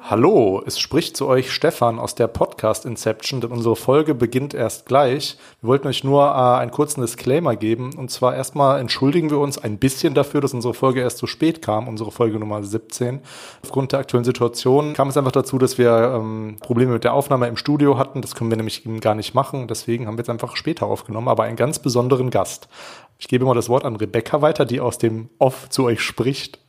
Hallo, es spricht zu euch Stefan aus der Podcast Inception, denn unsere Folge beginnt erst gleich. Wir wollten euch nur äh, einen kurzen Disclaimer geben. Und zwar erstmal entschuldigen wir uns ein bisschen dafür, dass unsere Folge erst so spät kam, unsere Folge Nummer 17. Aufgrund der aktuellen Situation kam es einfach dazu, dass wir ähm, Probleme mit der Aufnahme im Studio hatten. Das können wir nämlich gar nicht machen. Deswegen haben wir jetzt einfach später aufgenommen, aber einen ganz besonderen Gast. Ich gebe mal das Wort an Rebecca weiter, die aus dem Off zu euch spricht.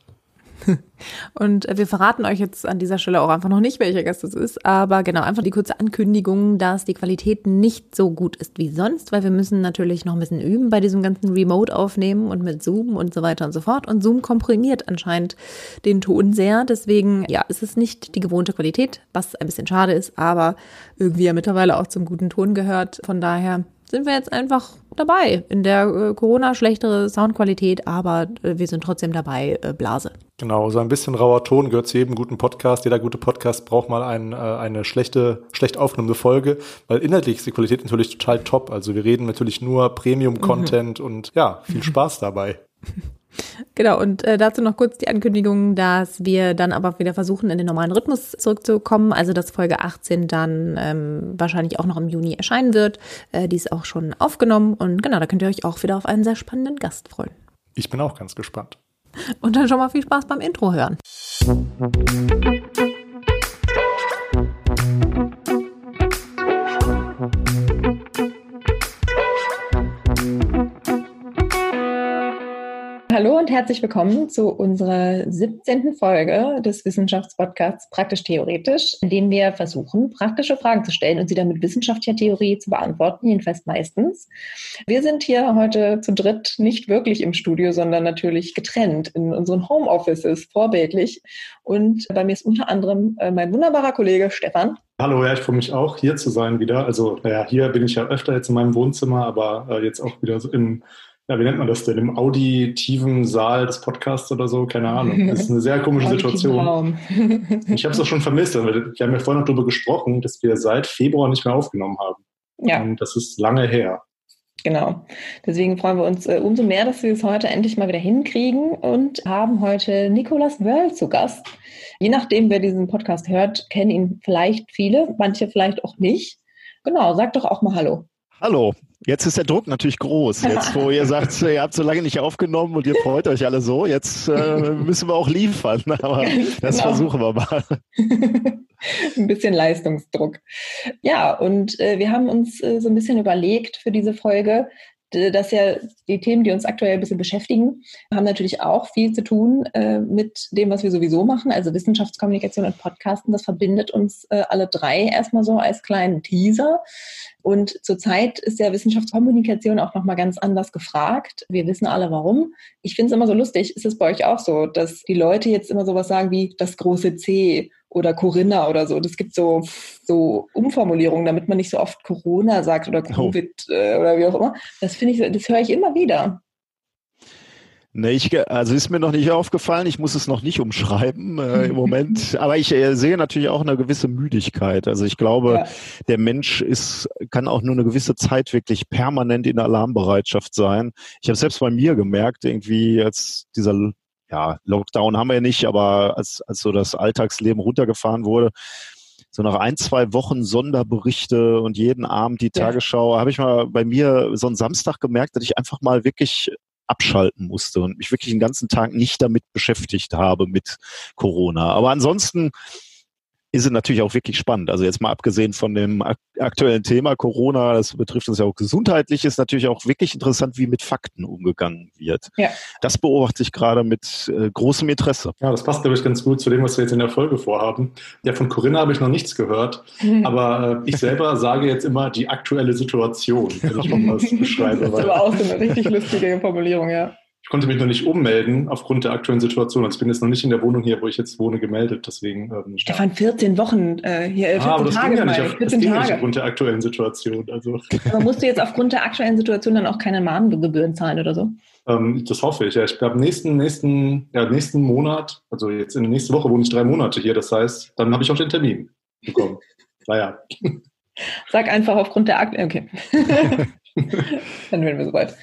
Und wir verraten euch jetzt an dieser Stelle auch einfach noch nicht, welcher Gast es ist, aber genau, einfach die kurze Ankündigung, dass die Qualität nicht so gut ist wie sonst, weil wir müssen natürlich noch ein bisschen üben bei diesem ganzen Remote aufnehmen und mit Zoom und so weiter und so fort. Und Zoom komprimiert anscheinend den Ton sehr. Deswegen, ja, ist es nicht die gewohnte Qualität, was ein bisschen schade ist, aber irgendwie ja mittlerweile auch zum guten Ton gehört. Von daher sind wir jetzt einfach dabei. In der äh, Corona schlechtere Soundqualität, aber äh, wir sind trotzdem dabei, äh, Blase. Genau, so ein bisschen rauer Ton gehört zu jedem guten Podcast. Jeder gute Podcast braucht mal ein, äh, eine schlechte, schlecht aufgenommene Folge, weil inhaltlich ist die Qualität natürlich total top. Also wir reden natürlich nur Premium-Content mhm. und ja, viel Spaß dabei. Genau, und äh, dazu noch kurz die Ankündigung, dass wir dann aber wieder versuchen, in den normalen Rhythmus zurückzukommen. Also, dass Folge 18 dann ähm, wahrscheinlich auch noch im Juni erscheinen wird. Äh, die ist auch schon aufgenommen. Und genau, da könnt ihr euch auch wieder auf einen sehr spannenden Gast freuen. Ich bin auch ganz gespannt. Und dann schon mal viel Spaß beim Intro hören. Hallo und herzlich willkommen zu unserer 17. Folge des Wissenschaftspodcasts Praktisch Theoretisch, in dem wir versuchen, praktische Fragen zu stellen und sie dann mit wissenschaftlicher Theorie zu beantworten, jedenfalls meistens. Wir sind hier heute zu dritt nicht wirklich im Studio, sondern natürlich getrennt in unseren Homeoffices, vorbildlich. Und bei mir ist unter anderem äh, mein wunderbarer Kollege Stefan. Hallo, ja, ich freue mich auch, hier zu sein wieder. Also, naja, hier bin ich ja öfter jetzt in meinem Wohnzimmer, aber äh, jetzt auch wieder so im ja, wie nennt man das denn, im auditiven Saal des Podcasts oder so? Keine Ahnung. Das ist eine sehr komische Situation. ich habe es auch schon vermisst. Wir haben ja vorhin noch darüber gesprochen, dass wir seit Februar nicht mehr aufgenommen haben. Ja. Und das ist lange her. Genau. Deswegen freuen wir uns äh, umso mehr, dass wir es heute endlich mal wieder hinkriegen und haben heute Nicolas Wörl zu Gast. Je nachdem, wer diesen Podcast hört, kennen ihn vielleicht viele, manche vielleicht auch nicht. Genau, sag doch auch mal Hallo. Hallo, Jetzt ist der Druck natürlich groß. Jetzt, wo ihr sagt, ihr habt so lange nicht aufgenommen und ihr freut euch alle so, jetzt äh, müssen wir auch liefern. Aber das genau. versuchen wir mal. ein bisschen Leistungsdruck. Ja, und äh, wir haben uns äh, so ein bisschen überlegt für diese Folge, dass ja die Themen, die uns aktuell ein bisschen beschäftigen, haben natürlich auch viel zu tun äh, mit dem, was wir sowieso machen, also Wissenschaftskommunikation und Podcasten. Das verbindet uns äh, alle drei erstmal so als kleinen Teaser. Und zurzeit ist ja Wissenschaftskommunikation auch nochmal ganz anders gefragt. Wir wissen alle warum. Ich finde es immer so lustig. Ist es bei euch auch so, dass die Leute jetzt immer sowas sagen wie das große C oder Corinna oder so. Das gibt so, so Umformulierungen, damit man nicht so oft Corona sagt oder oh. Covid oh. oder wie auch immer. Das finde ich, das höre ich immer wieder. Nee, ich, also ist mir noch nicht aufgefallen. Ich muss es noch nicht umschreiben äh, im Moment. Aber ich äh, sehe natürlich auch eine gewisse Müdigkeit. Also ich glaube, ja. der Mensch ist, kann auch nur eine gewisse Zeit wirklich permanent in Alarmbereitschaft sein. Ich habe selbst bei mir gemerkt, irgendwie als dieser ja, Lockdown haben wir ja nicht, aber als, als so das Alltagsleben runtergefahren wurde, so nach ein, zwei Wochen Sonderberichte und jeden Abend die Tagesschau, ja. habe ich mal bei mir so einen Samstag gemerkt, dass ich einfach mal wirklich abschalten musste und mich wirklich den ganzen Tag nicht damit beschäftigt habe mit Corona. Aber ansonsten ist es natürlich auch wirklich spannend. Also jetzt mal abgesehen von dem aktuellen Thema Corona, das betrifft uns ja auch gesundheitlich, ist natürlich auch wirklich interessant, wie mit Fakten umgegangen wird. Ja. Das beobachte ich gerade mit äh, großem Interesse. Ja, das passt, glaube ich, ganz gut zu dem, was wir jetzt in der Folge vorhaben. Ja, von Corinna habe ich noch nichts gehört, mhm. aber äh, ich selber sage jetzt immer die aktuelle Situation, wenn ich mal was beschreibe. Das ist aber auch so eine richtig lustige Formulierung, ja. Ich konnte mich noch nicht ummelden aufgrund der aktuellen Situation. Also ich bin jetzt noch nicht in der Wohnung hier, wo ich jetzt wohne, gemeldet. Deswegen. Ähm, Stefan, 14 Wochen äh, hier, 14 ah, aber das Tage ging ja nicht, auf, 14 das ging Tage. nicht aufgrund der aktuellen Situation. Also. Aber musst du jetzt aufgrund der aktuellen Situation dann auch keine Mahngebühren zahlen oder so? Ähm, das hoffe ich. Ja, ich glaube, nächsten, nächsten, ja, nächsten Monat, also jetzt in der nächsten Woche wohne ich drei Monate hier. Das heißt, dann habe ich auch den Termin bekommen. naja. Sag einfach aufgrund der aktuellen. Okay. Dann werden wir soweit.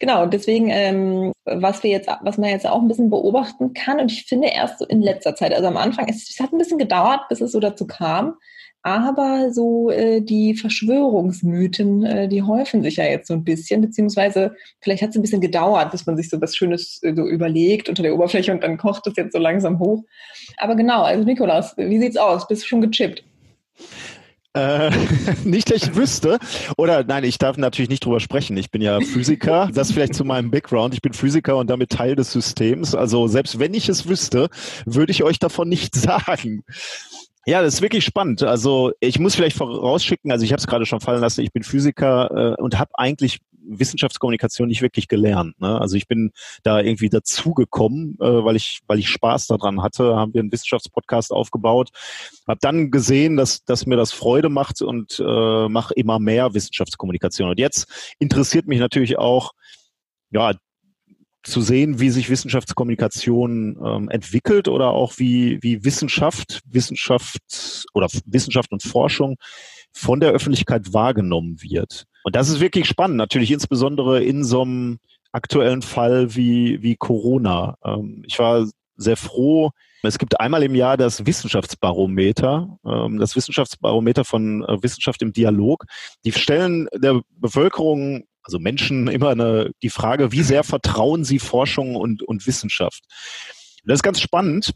Genau, deswegen, ähm, was wir jetzt, was man jetzt auch ein bisschen beobachten kann, und ich finde erst so in letzter Zeit, also am Anfang, es, es hat ein bisschen gedauert, bis es so dazu kam, aber so äh, die Verschwörungsmythen, äh, die häufen sich ja jetzt so ein bisschen, beziehungsweise vielleicht hat es ein bisschen gedauert, bis man sich so was Schönes äh, so überlegt unter der Oberfläche und dann kocht es jetzt so langsam hoch. Aber genau, also Nikolaus, wie sieht's aus? Bist du schon gechippt? Äh, nicht, dass ich wüsste. Oder nein, ich darf natürlich nicht drüber sprechen. Ich bin ja Physiker. Das vielleicht zu meinem Background. Ich bin Physiker und damit Teil des Systems. Also selbst wenn ich es wüsste, würde ich euch davon nicht sagen. Ja, das ist wirklich spannend. Also ich muss vielleicht vorausschicken, also ich habe es gerade schon fallen lassen, ich bin Physiker äh, und habe eigentlich Wissenschaftskommunikation nicht wirklich gelernt. Ne? Also ich bin da irgendwie dazugekommen, äh, weil ich weil ich Spaß daran hatte, haben wir einen Wissenschaftspodcast aufgebaut, habe dann gesehen, dass dass mir das Freude macht und äh, mache immer mehr Wissenschaftskommunikation. Und jetzt interessiert mich natürlich auch ja zu sehen, wie sich Wissenschaftskommunikation ähm, entwickelt oder auch wie, wie Wissenschaft, Wissenschaft oder Wissenschaft und Forschung von der Öffentlichkeit wahrgenommen wird. Und das ist wirklich spannend, natürlich insbesondere in so einem aktuellen Fall wie, wie Corona. Ähm, ich war sehr froh, es gibt einmal im Jahr das Wissenschaftsbarometer, ähm, das Wissenschaftsbarometer von äh, Wissenschaft im Dialog. Die stellen der Bevölkerung, also Menschen, immer eine, die Frage, wie sehr vertrauen sie Forschung und, und Wissenschaft. Das ist ganz spannend,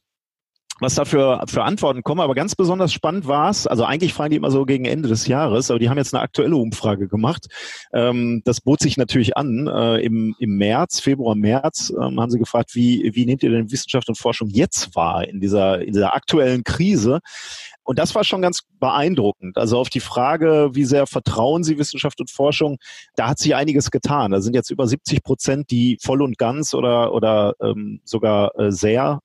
was da für, für Antworten kommen. Aber ganz besonders spannend war es, also eigentlich fragen die immer so gegen Ende des Jahres, aber die haben jetzt eine aktuelle Umfrage gemacht. Ähm, das bot sich natürlich an. Äh, im, Im März, Februar, März ähm, haben sie gefragt, wie, wie nehmt ihr denn Wissenschaft und Forschung jetzt wahr in dieser, in dieser aktuellen Krise? Und das war schon ganz beeindruckend. Also auf die Frage, wie sehr vertrauen Sie Wissenschaft und Forschung, da hat sich einiges getan. Da sind jetzt über 70 Prozent, die voll und ganz oder, oder ähm, sogar äh, sehr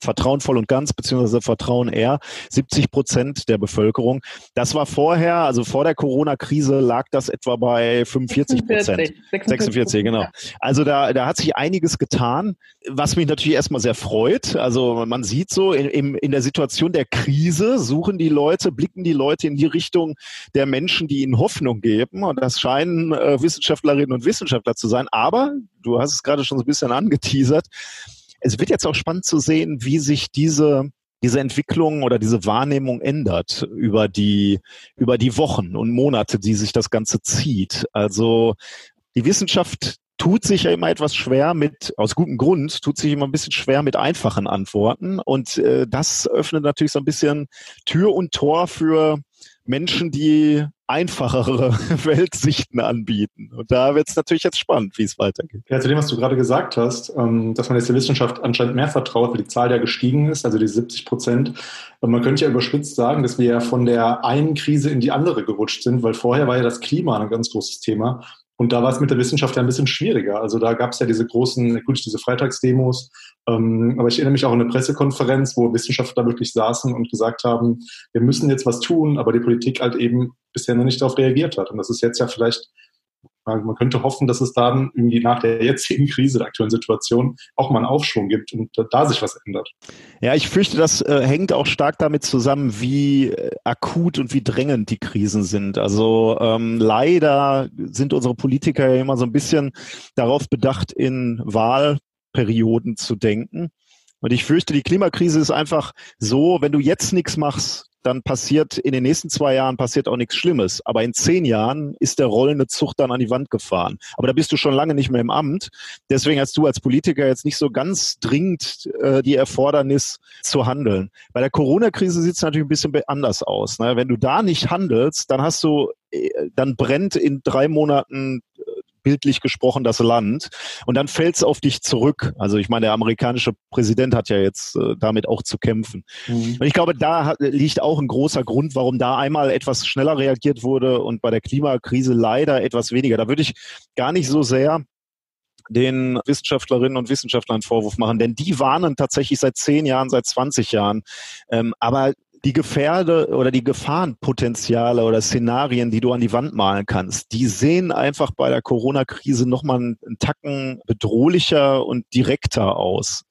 Vertrauen voll und ganz, beziehungsweise Vertrauen eher, 70 Prozent der Bevölkerung. Das war vorher, also vor der Corona-Krise lag das etwa bei 45 Prozent. 46, 46, genau. Also da, da hat sich einiges getan, was mich natürlich erstmal sehr freut. Also man sieht so, in, in der Situation der Krise suchen die Leute, blicken die Leute in die Richtung der Menschen, die ihnen Hoffnung geben. Und das scheinen äh, Wissenschaftlerinnen und Wissenschaftler zu sein. Aber, du hast es gerade schon so ein bisschen angeteasert, es wird jetzt auch spannend zu sehen, wie sich diese diese Entwicklung oder diese Wahrnehmung ändert über die, über die Wochen und Monate, die sich das Ganze zieht. Also die Wissenschaft tut sich ja immer etwas schwer mit, aus gutem Grund, tut sich immer ein bisschen schwer mit einfachen Antworten. Und äh, das öffnet natürlich so ein bisschen Tür und Tor für Menschen, die einfachere Weltsichten anbieten. Und da wird es natürlich jetzt spannend, wie es weitergeht. Ja, zu dem, was du gerade gesagt hast, ähm, dass man jetzt der Wissenschaft anscheinend mehr vertraut, weil die Zahl ja gestiegen ist, also die 70 Prozent. Man könnte ja überspitzt sagen, dass wir ja von der einen Krise in die andere gerutscht sind, weil vorher war ja das Klima ein ganz großes Thema. Und da war es mit der Wissenschaft ja ein bisschen schwieriger. Also da gab es ja diese großen, gut, diese Freitagsdemos, ähm, aber ich erinnere mich auch an eine Pressekonferenz, wo Wissenschaftler wirklich saßen und gesagt haben, wir müssen jetzt was tun, aber die Politik halt eben bisher noch nicht darauf reagiert hat. Und das ist jetzt ja vielleicht man könnte hoffen, dass es dann irgendwie nach der jetzigen Krise, der aktuellen Situation, auch mal einen Aufschwung gibt und da sich was ändert. Ja, ich fürchte, das äh, hängt auch stark damit zusammen, wie äh, akut und wie drängend die Krisen sind. Also ähm, leider sind unsere Politiker ja immer so ein bisschen darauf bedacht, in Wahlperioden zu denken. Und ich fürchte, die Klimakrise ist einfach so, wenn du jetzt nichts machst, dann passiert in den nächsten zwei Jahren passiert auch nichts Schlimmes. Aber in zehn Jahren ist der rollende Zug dann an die Wand gefahren. Aber da bist du schon lange nicht mehr im Amt. Deswegen hast du als Politiker jetzt nicht so ganz dringend äh, die Erfordernis zu handeln. Bei der Corona-Krise sieht es natürlich ein bisschen anders aus. Ne? Wenn du da nicht handelst, dann hast du, äh, dann brennt in drei Monaten bildlich gesprochen das Land. Und dann fällt es auf dich zurück. Also ich meine, der amerikanische Präsident hat ja jetzt äh, damit auch zu kämpfen. Mhm. Und ich glaube, da hat, liegt auch ein großer Grund, warum da einmal etwas schneller reagiert wurde und bei der Klimakrise leider etwas weniger. Da würde ich gar nicht so sehr den Wissenschaftlerinnen und Wissenschaftlern Vorwurf machen, denn die warnen tatsächlich seit zehn Jahren, seit 20 Jahren. Ähm, aber die Gefährde oder die Gefahrenpotenziale oder Szenarien, die du an die Wand malen kannst, die sehen einfach bei der Corona-Krise nochmal einen, Tacken bedrohlicher und direkter aus.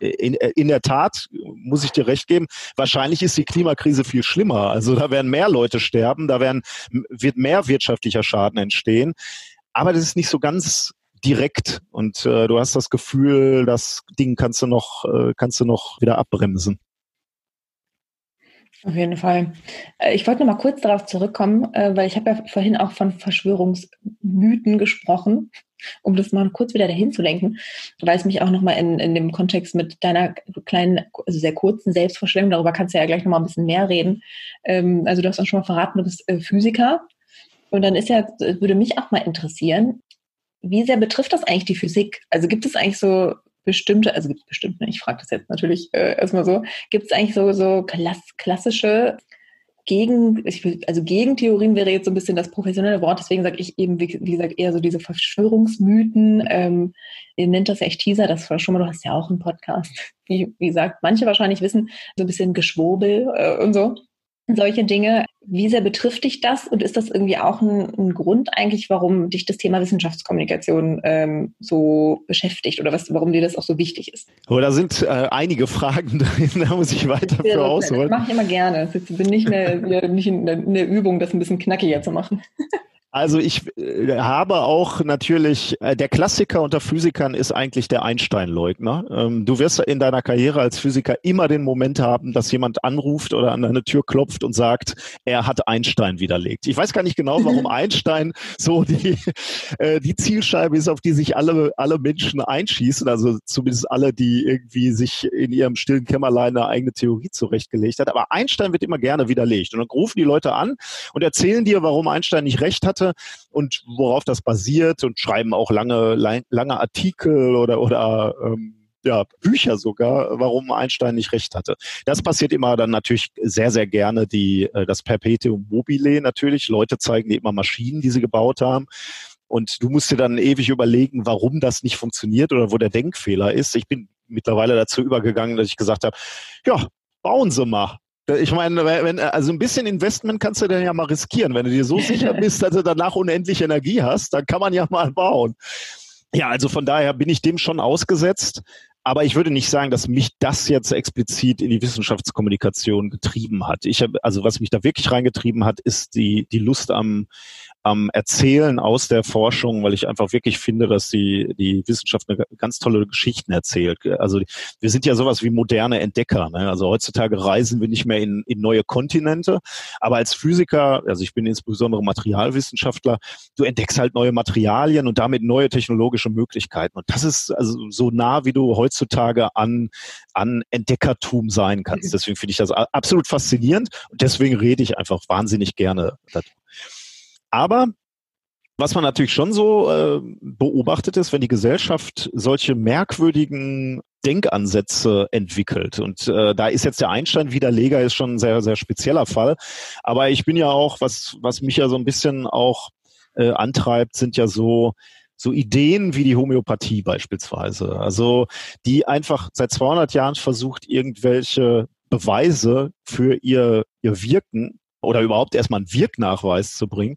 In, in, der Tat muss ich dir recht geben, wahrscheinlich ist die Klimakrise viel schlimmer. Also da werden mehr Leute sterben, da werden, wird mehr wirtschaftlicher Schaden entstehen. aber das ist nicht so ganz direkt und äh, du hast das Gefühl, das Ding kannst du noch, äh, kannst du noch wieder abbremsen. Auf jeden Fall. Äh, ich wollte noch mal kurz darauf zurückkommen, äh, weil ich habe ja vorhin auch von Verschwörungsmythen gesprochen, um das mal kurz wieder dahin zu lenken, weil es mich auch noch mal in, in dem Kontext mit deiner kleinen, also sehr kurzen Selbstvorstellung, darüber kannst du ja gleich noch mal ein bisschen mehr reden. Ähm, also du hast auch schon mal verraten, du bist äh, Physiker. Und dann ist ja, würde mich auch mal interessieren, wie sehr betrifft das eigentlich die Physik? Also gibt es eigentlich so bestimmte, also gibt es bestimmt, ne, ich frage das jetzt natürlich äh, erstmal so, gibt es eigentlich so, so klass klassische gegen, also Gegentheorien wäre jetzt so ein bisschen das professionelle Wort, deswegen sage ich eben, wie, wie, gesagt, eher so diese Verschwörungsmythen. Ähm, ihr nennt das echt Teaser, das war schon mal, du hast ja auch einen Podcast. Wie, wie gesagt, manche wahrscheinlich wissen, so ein bisschen Geschwurbel äh, und so solche Dinge. Wie sehr betrifft dich das und ist das irgendwie auch ein, ein Grund eigentlich, warum dich das Thema Wissenschaftskommunikation ähm, so beschäftigt oder was, warum dir das auch so wichtig ist? Oh, da sind äh, einige Fragen drin, da muss ich weiter für ausholen. Das mache ich immer gerne. Ich bin nicht eine, nicht eine Übung, das ein bisschen knackiger zu machen. Also ich äh, habe auch natürlich, äh, der Klassiker unter Physikern ist eigentlich der Einstein-Leugner. Ähm, du wirst in deiner Karriere als Physiker immer den Moment haben, dass jemand anruft oder an deine Tür klopft und sagt, er hat Einstein widerlegt. Ich weiß gar nicht genau, warum Einstein so die, äh, die Zielscheibe ist, auf die sich alle, alle Menschen einschießen. Also zumindest alle, die irgendwie sich in ihrem stillen Kämmerlein eine eigene Theorie zurechtgelegt hat. Aber Einstein wird immer gerne widerlegt. Und dann rufen die Leute an und erzählen dir, warum Einstein nicht recht hatte hatte und worauf das basiert und schreiben auch lange, lange Artikel oder, oder ähm, ja, Bücher sogar, warum Einstein nicht recht hatte. Das passiert immer dann natürlich sehr, sehr gerne, die, äh, das Perpetuum mobile natürlich. Leute zeigen dir immer Maschinen, die sie gebaut haben. Und du musst dir dann ewig überlegen, warum das nicht funktioniert oder wo der Denkfehler ist. Ich bin mittlerweile dazu übergegangen, dass ich gesagt habe, ja, bauen Sie mal. Ich meine, wenn, also ein bisschen Investment kannst du dann ja mal riskieren. Wenn du dir so sicher bist, dass du danach unendlich Energie hast, dann kann man ja mal bauen. Ja, also von daher bin ich dem schon ausgesetzt. Aber ich würde nicht sagen, dass mich das jetzt explizit in die Wissenschaftskommunikation getrieben hat. Ich habe, also was mich da wirklich reingetrieben hat, ist die, die Lust am, am Erzählen aus der Forschung, weil ich einfach wirklich finde, dass die, die Wissenschaft eine ganz tolle Geschichten erzählt. Also wir sind ja sowas wie moderne Entdecker. Ne? Also heutzutage reisen wir nicht mehr in, in neue Kontinente, aber als Physiker, also ich bin insbesondere Materialwissenschaftler, du entdeckst halt neue Materialien und damit neue technologische Möglichkeiten. Und das ist also so nah, wie du heutzutage an, an Entdeckertum sein kannst. Deswegen finde ich das absolut faszinierend und deswegen rede ich einfach wahnsinnig gerne darüber. Aber was man natürlich schon so äh, beobachtet ist, wenn die Gesellschaft solche merkwürdigen Denkansätze entwickelt. Und äh, da ist jetzt der Einstein-Widerleger ist schon ein sehr, sehr spezieller Fall. Aber ich bin ja auch, was, was mich ja so ein bisschen auch äh, antreibt, sind ja so so Ideen wie die Homöopathie beispielsweise. Also die einfach seit 200 Jahren versucht, irgendwelche Beweise für ihr, ihr Wirken oder überhaupt erstmal einen Wirknachweis zu bringen.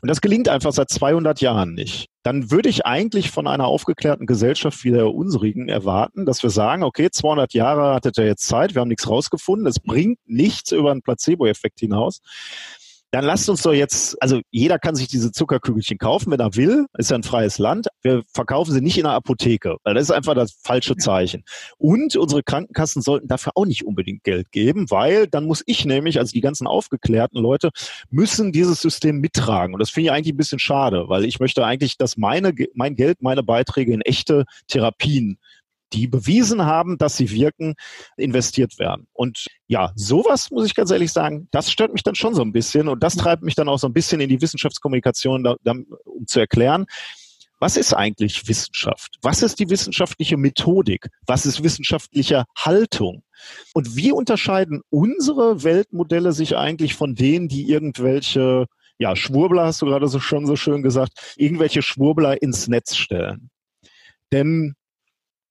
Und das gelingt einfach seit 200 Jahren nicht. Dann würde ich eigentlich von einer aufgeklärten Gesellschaft wie der unsrigen erwarten, dass wir sagen, okay, 200 Jahre hattet ihr jetzt Zeit, wir haben nichts rausgefunden, es bringt nichts über einen Placebo-Effekt hinaus dann lasst uns doch jetzt, also jeder kann sich diese Zuckerkügelchen kaufen, wenn er will, ist ja ein freies Land. Wir verkaufen sie nicht in der Apotheke, weil das ist einfach das falsche Zeichen. Und unsere Krankenkassen sollten dafür auch nicht unbedingt Geld geben, weil dann muss ich nämlich, also die ganzen aufgeklärten Leute, müssen dieses System mittragen. Und das finde ich eigentlich ein bisschen schade, weil ich möchte eigentlich, dass meine, mein Geld, meine Beiträge in echte Therapien die bewiesen haben, dass sie wirken, investiert werden. Und ja, sowas muss ich ganz ehrlich sagen, das stört mich dann schon so ein bisschen und das treibt mich dann auch so ein bisschen in die Wissenschaftskommunikation, da, da, um zu erklären, was ist eigentlich Wissenschaft? Was ist die wissenschaftliche Methodik? Was ist wissenschaftliche Haltung? Und wie unterscheiden unsere Weltmodelle sich eigentlich von denen, die irgendwelche, ja, Schwurbler hast du gerade so schon so schön gesagt, irgendwelche Schwurbler ins Netz stellen? Denn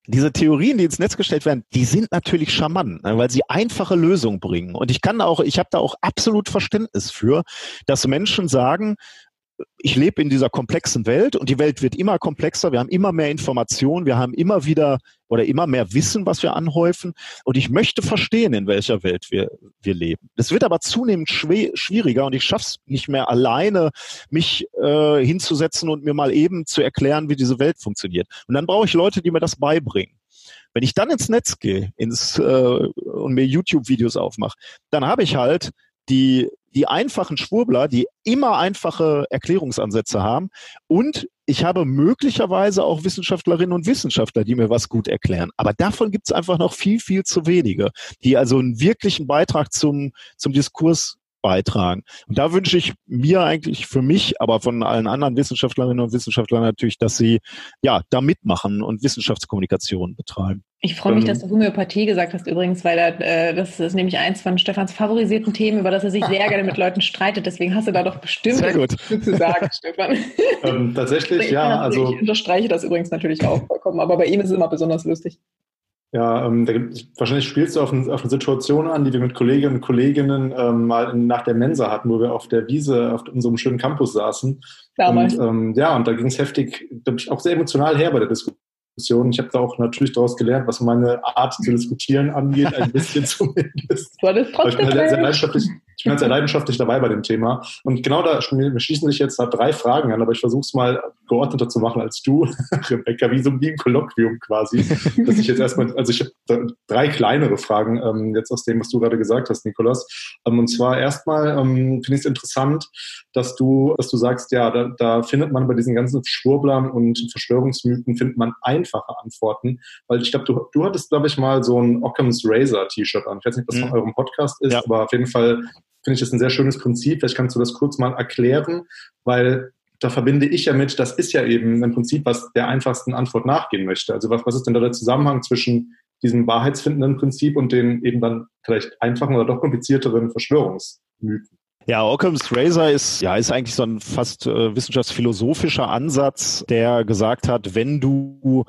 diese Theorien, die ins Netz gestellt werden, die sind natürlich charmant, ne, weil sie einfache Lösungen bringen. Und ich kann auch, ich habe da auch absolut Verständnis für, dass Menschen sagen, ich lebe in dieser komplexen Welt und die Welt wird immer komplexer, wir haben immer mehr Informationen, wir haben immer wieder oder immer mehr Wissen, was wir anhäufen. Und ich möchte verstehen, in welcher Welt wir, wir leben. Das wird aber zunehmend schwieriger und ich schaffe es nicht mehr alleine, mich äh, hinzusetzen und mir mal eben zu erklären, wie diese Welt funktioniert. Und dann brauche ich Leute, die mir das beibringen. Wenn ich dann ins Netz gehe ins, äh, und mir YouTube-Videos aufmache, dann habe ich halt die, die einfachen Schwurbler, die immer einfache Erklärungsansätze haben. Und ich habe möglicherweise auch Wissenschaftlerinnen und Wissenschaftler, die mir was gut erklären. Aber davon gibt es einfach noch viel, viel zu wenige, die also einen wirklichen Beitrag zum, zum Diskurs beitragen. Und da wünsche ich mir eigentlich für mich, aber von allen anderen Wissenschaftlerinnen und Wissenschaftlern natürlich, dass sie ja da mitmachen und Wissenschaftskommunikation betreiben. Ich freue mich, ähm, dass du Homöopathie gesagt hast übrigens, weil äh, das ist nämlich eins von Stefans favorisierten Themen, über das er sich sehr gerne mit Leuten streitet. Deswegen hast du da doch bestimmt sehr gut. zu sagen, Stefan. Ähm, tatsächlich, ja. Also, ich unterstreiche das übrigens natürlich auch vollkommen, aber bei ihm ist es immer besonders lustig. Ja, ähm, da gibt, wahrscheinlich spielst du auf, ein, auf, eine Situation an, die wir mit Kolleginnen und Kolleginnen ähm, mal in, nach der Mensa hatten, wo wir auf der Wiese auf unserem schönen Campus saßen. Damals. Und, ähm, ja, und da ging es heftig, auch sehr emotional her bei der Diskussion. Ich habe da auch natürlich daraus gelernt, was meine Art zu diskutieren angeht, ein bisschen zumindest. War das trotzdem ich bin sehr, sehr leidenschaftlich, ich bin halt sehr leidenschaftlich dabei bei dem Thema. Und genau da schließen sich jetzt da drei Fragen an, aber ich versuche es mal geordneter zu machen als du, Rebecca, wie so ein Kolloquium quasi. dass ich jetzt erstmal, also ich habe drei kleinere Fragen ähm, jetzt aus dem, was du gerade gesagt hast, Nikolas. Ähm, und zwar erstmal ähm, finde ich es interessant, dass du, dass du sagst, ja, da, da findet man bei diesen ganzen Schwurblern und Verschwörungsmythen findet man einfache Antworten, weil ich glaube, du, du hattest, glaube ich, mal so ein Occam's Razor T-Shirt an. Ich weiß nicht, was mhm. von eurem Podcast ist, ja. aber auf jeden Fall finde ich das ein sehr schönes Prinzip. Vielleicht kannst du das kurz mal erklären, weil da verbinde ich ja mit, das ist ja eben ein Prinzip, was der einfachsten Antwort nachgehen möchte. Also was, was ist denn da der Zusammenhang zwischen diesem wahrheitsfindenden Prinzip und den eben dann vielleicht einfachen oder doch komplizierteren Verschwörungsmythen? Ja, Occam's Razor ist, ja, ist eigentlich so ein fast äh, wissenschaftsphilosophischer Ansatz, der gesagt hat, wenn du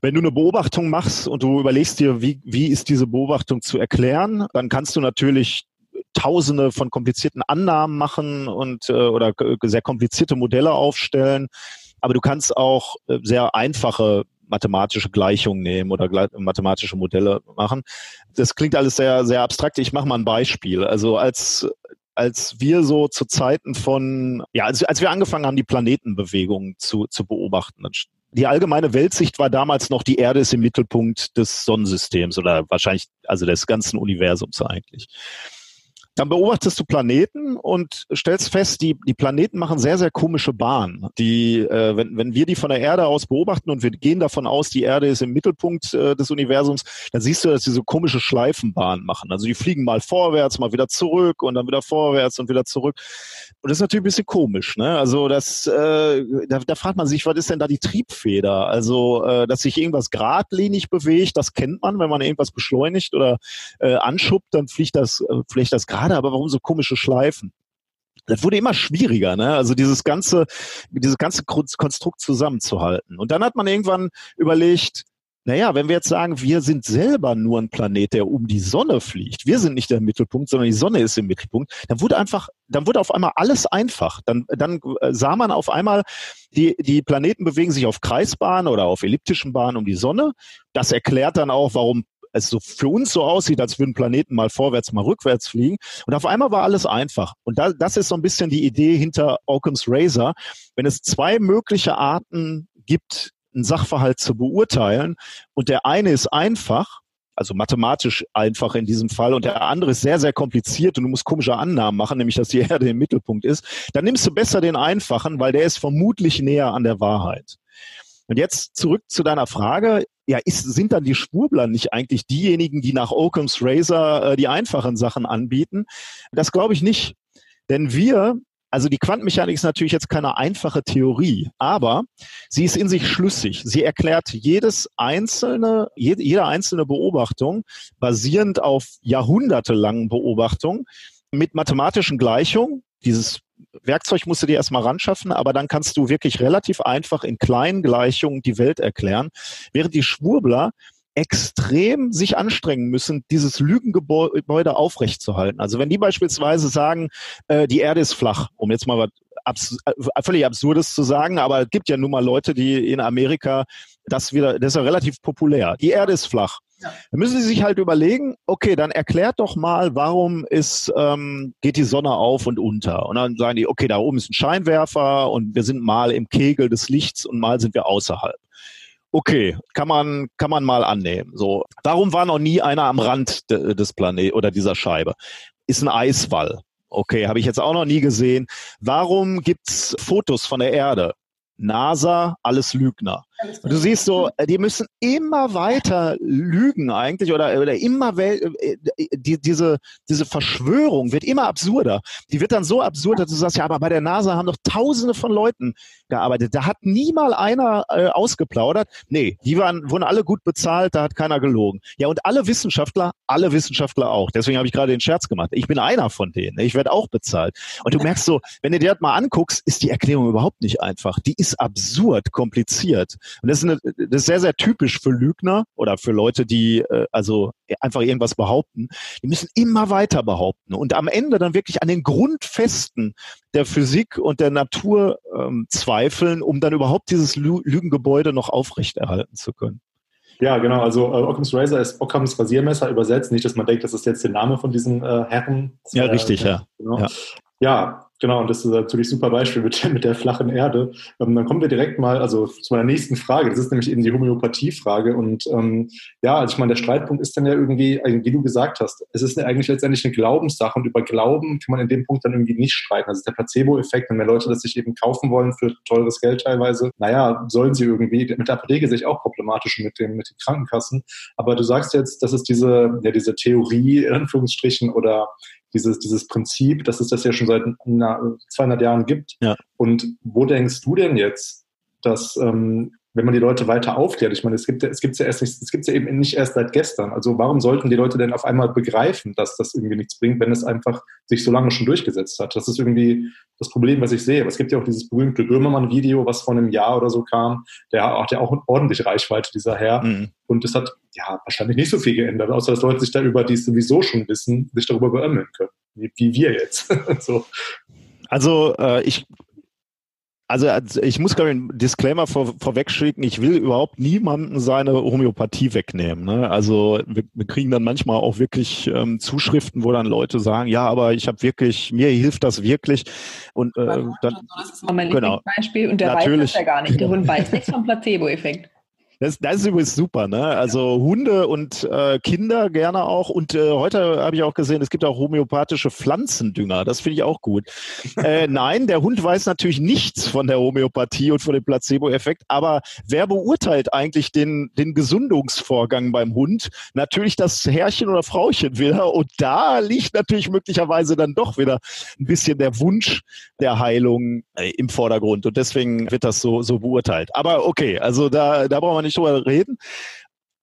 wenn du eine Beobachtung machst und du überlegst dir, wie, wie ist diese Beobachtung zu erklären, dann kannst du natürlich Tausende von komplizierten Annahmen machen und äh, oder sehr komplizierte Modelle aufstellen. Aber du kannst auch äh, sehr einfache mathematische Gleichungen nehmen oder mathematische Modelle machen. Das klingt alles sehr, sehr abstrakt. Ich mache mal ein Beispiel. Also als als wir so zu Zeiten von, ja, als, als wir angefangen haben, die Planetenbewegung zu, zu beobachten. Die allgemeine Weltsicht war damals noch, die Erde ist im Mittelpunkt des Sonnensystems oder wahrscheinlich, also des ganzen Universums eigentlich. Dann beobachtest du Planeten und stellst fest, die, die Planeten machen sehr, sehr komische Bahnen. Die, äh, wenn, wenn wir die von der Erde aus beobachten und wir gehen davon aus, die Erde ist im Mittelpunkt äh, des Universums, dann siehst du, dass sie so komische Schleifenbahnen machen. Also die fliegen mal vorwärts, mal wieder zurück und dann wieder vorwärts und wieder zurück. Und das ist natürlich ein bisschen komisch. Ne? Also das, äh, da, da fragt man sich, was ist denn da die Triebfeder? Also, äh, dass sich irgendwas geradlinig bewegt, das kennt man, wenn man irgendwas beschleunigt oder äh, anschubbt, dann fliegt das, äh, fliegt das gerade gerade, aber warum so komische Schleifen? Das wurde immer schwieriger, ne? Also dieses ganze, dieses ganze Konstrukt zusammenzuhalten. Und dann hat man irgendwann überlegt, naja, wenn wir jetzt sagen, wir sind selber nur ein Planet, der um die Sonne fliegt, wir sind nicht der Mittelpunkt, sondern die Sonne ist im Mittelpunkt, dann wurde einfach, dann wurde auf einmal alles einfach. Dann, dann äh, sah man auf einmal, die, die Planeten bewegen sich auf Kreisbahnen oder auf elliptischen Bahnen um die Sonne. Das erklärt dann auch, warum es so für uns so aussieht, als würden Planeten mal vorwärts, mal rückwärts fliegen. Und auf einmal war alles einfach. Und da, das ist so ein bisschen die Idee hinter Occam's Razor. Wenn es zwei mögliche Arten gibt, einen Sachverhalt zu beurteilen und der eine ist einfach, also mathematisch einfach in diesem Fall, und der andere ist sehr, sehr kompliziert und du musst komische Annahmen machen, nämlich dass die Erde im Mittelpunkt ist, dann nimmst du besser den einfachen, weil der ist vermutlich näher an der Wahrheit. Und jetzt zurück zu deiner Frage. Ja, ist, sind dann die Schwurbler nicht eigentlich diejenigen, die nach Occam's Razor äh, die einfachen Sachen anbieten? Das glaube ich nicht. Denn wir, also die Quantenmechanik ist natürlich jetzt keine einfache Theorie, aber sie ist in sich schlüssig. Sie erklärt jedes einzelne, jede, jede einzelne Beobachtung basierend auf jahrhundertelangen Beobachtungen mit mathematischen Gleichungen. Dieses Werkzeug musst du dir erstmal ranschaffen, aber dann kannst du wirklich relativ einfach in kleinen Gleichungen die Welt erklären, während die Schwurbler extrem sich anstrengen müssen, dieses Lügengebäude aufrechtzuerhalten. Also wenn die beispielsweise sagen, äh, die Erde ist flach, um jetzt mal was abs äh, völlig Absurdes zu sagen, aber es gibt ja nun mal Leute, die in Amerika das wieder, das ist ja relativ populär. Die Erde ist flach. Ja. Dann müssen Sie sich halt überlegen, okay, dann erklärt doch mal, warum ist, ähm, geht die Sonne auf und unter? Und dann sagen die, okay, da oben ist ein Scheinwerfer und wir sind mal im Kegel des Lichts und mal sind wir außerhalb. Okay, kann man, kann man mal annehmen. So, warum war noch nie einer am Rand de, des Planeten oder dieser Scheibe? Ist ein Eiswall. Okay, habe ich jetzt auch noch nie gesehen. Warum gibt's Fotos von der Erde? NASA, alles Lügner. Und du siehst so, äh, die müssen immer weiter lügen eigentlich oder, oder immer äh, äh, die, diese, diese Verschwörung wird immer absurder. Die wird dann so absurd, dass du sagst, ja, aber bei der NASA haben doch tausende von Leuten gearbeitet. Da hat nie mal einer äh, ausgeplaudert. Nee, die waren, wurden alle gut bezahlt, da hat keiner gelogen. Ja, und alle Wissenschaftler, alle Wissenschaftler auch. Deswegen habe ich gerade den Scherz gemacht. Ich bin einer von denen. Ich werde auch bezahlt. Und du merkst so, wenn du dir das mal anguckst, ist die Erklärung überhaupt nicht einfach. Die ist absurd kompliziert. Und das ist, eine, das ist sehr, sehr typisch für Lügner oder für Leute, die äh, also einfach irgendwas behaupten. Die müssen immer weiter behaupten und am Ende dann wirklich an den Grundfesten der Physik und der Natur ähm, zweifeln, um dann überhaupt dieses Lü Lügengebäude noch aufrechterhalten zu können. Ja, genau. Also äh, Occam's Razor ist Occam's Rasiermesser übersetzt. Nicht, dass man denkt, das ist jetzt der Name von diesen äh, Herren. Ja, richtig, äh, ja. Genau. ja. Ja, Genau, und das ist natürlich ein super Beispiel mit, mit der flachen Erde. Ähm, dann kommen wir direkt mal also zu meiner nächsten Frage. Das ist nämlich eben die Homöopathie-Frage. Und ähm, ja, also ich meine, der Streitpunkt ist dann ja irgendwie, also wie du gesagt hast, es ist eigentlich letztendlich eine Glaubenssache und über Glauben kann man in dem Punkt dann irgendwie nicht streiten. Also der Placebo-Effekt, wenn mehr Leute das sich eben kaufen wollen für teures Geld teilweise, naja, sollen sie irgendwie, mit der Apotheke sehe ich auch problematisch mit, dem, mit den Krankenkassen. Aber du sagst jetzt, das ist diese, ja, diese Theorie, in Anführungsstrichen, oder dieses, dieses Prinzip, dass es das ja schon seit 200 Jahren gibt. Ja. Und wo denkst du denn jetzt, dass ähm, wenn man die Leute weiter aufklärt. Ich meine, es gibt es gibt's ja erst nicht, es gibt's ja eben nicht erst seit gestern. Also warum sollten die Leute denn auf einmal begreifen, dass das irgendwie nichts bringt, wenn es einfach sich so lange schon durchgesetzt hat? Das ist irgendwie das Problem, was ich sehe. Aber es gibt ja auch dieses berühmte Böhmermann-Video, was vor einem Jahr oder so kam. Der hat ja auch ordentlich Reichweite, dieser Herr. Mhm. Und es hat ja wahrscheinlich nicht so viel geändert, außer dass Leute sich da über die sowieso schon wissen, sich darüber beömmeln können. Wie, wie wir jetzt. so. Also äh, ich also, also ich muss glaube ich einen Disclaimer vor, vorweg schicken, ich will überhaupt niemanden seine Homöopathie wegnehmen. Ne? Also wir, wir kriegen dann manchmal auch wirklich ähm, Zuschriften, wo dann Leute sagen, ja, aber ich habe wirklich, mir hilft das wirklich. Und äh, dann, das ist mein genau, Beispiel und der weiß das ja gar nicht. Der Hund weiß nichts vom Placebo-Effekt. Das, das ist übrigens super, ne? Also Hunde und äh, Kinder gerne auch. Und äh, heute habe ich auch gesehen, es gibt auch homöopathische Pflanzendünger. Das finde ich auch gut. äh, nein, der Hund weiß natürlich nichts von der Homöopathie und von dem Placebo-Effekt. Aber wer beurteilt eigentlich den, den Gesundungsvorgang beim Hund? Natürlich das Herrchen oder Frauchen wieder. Und da liegt natürlich möglicherweise dann doch wieder ein bisschen der Wunsch der Heilung äh, im Vordergrund. Und deswegen wird das so, so beurteilt. Aber okay, also da, da brauchen wir nicht drüber reden.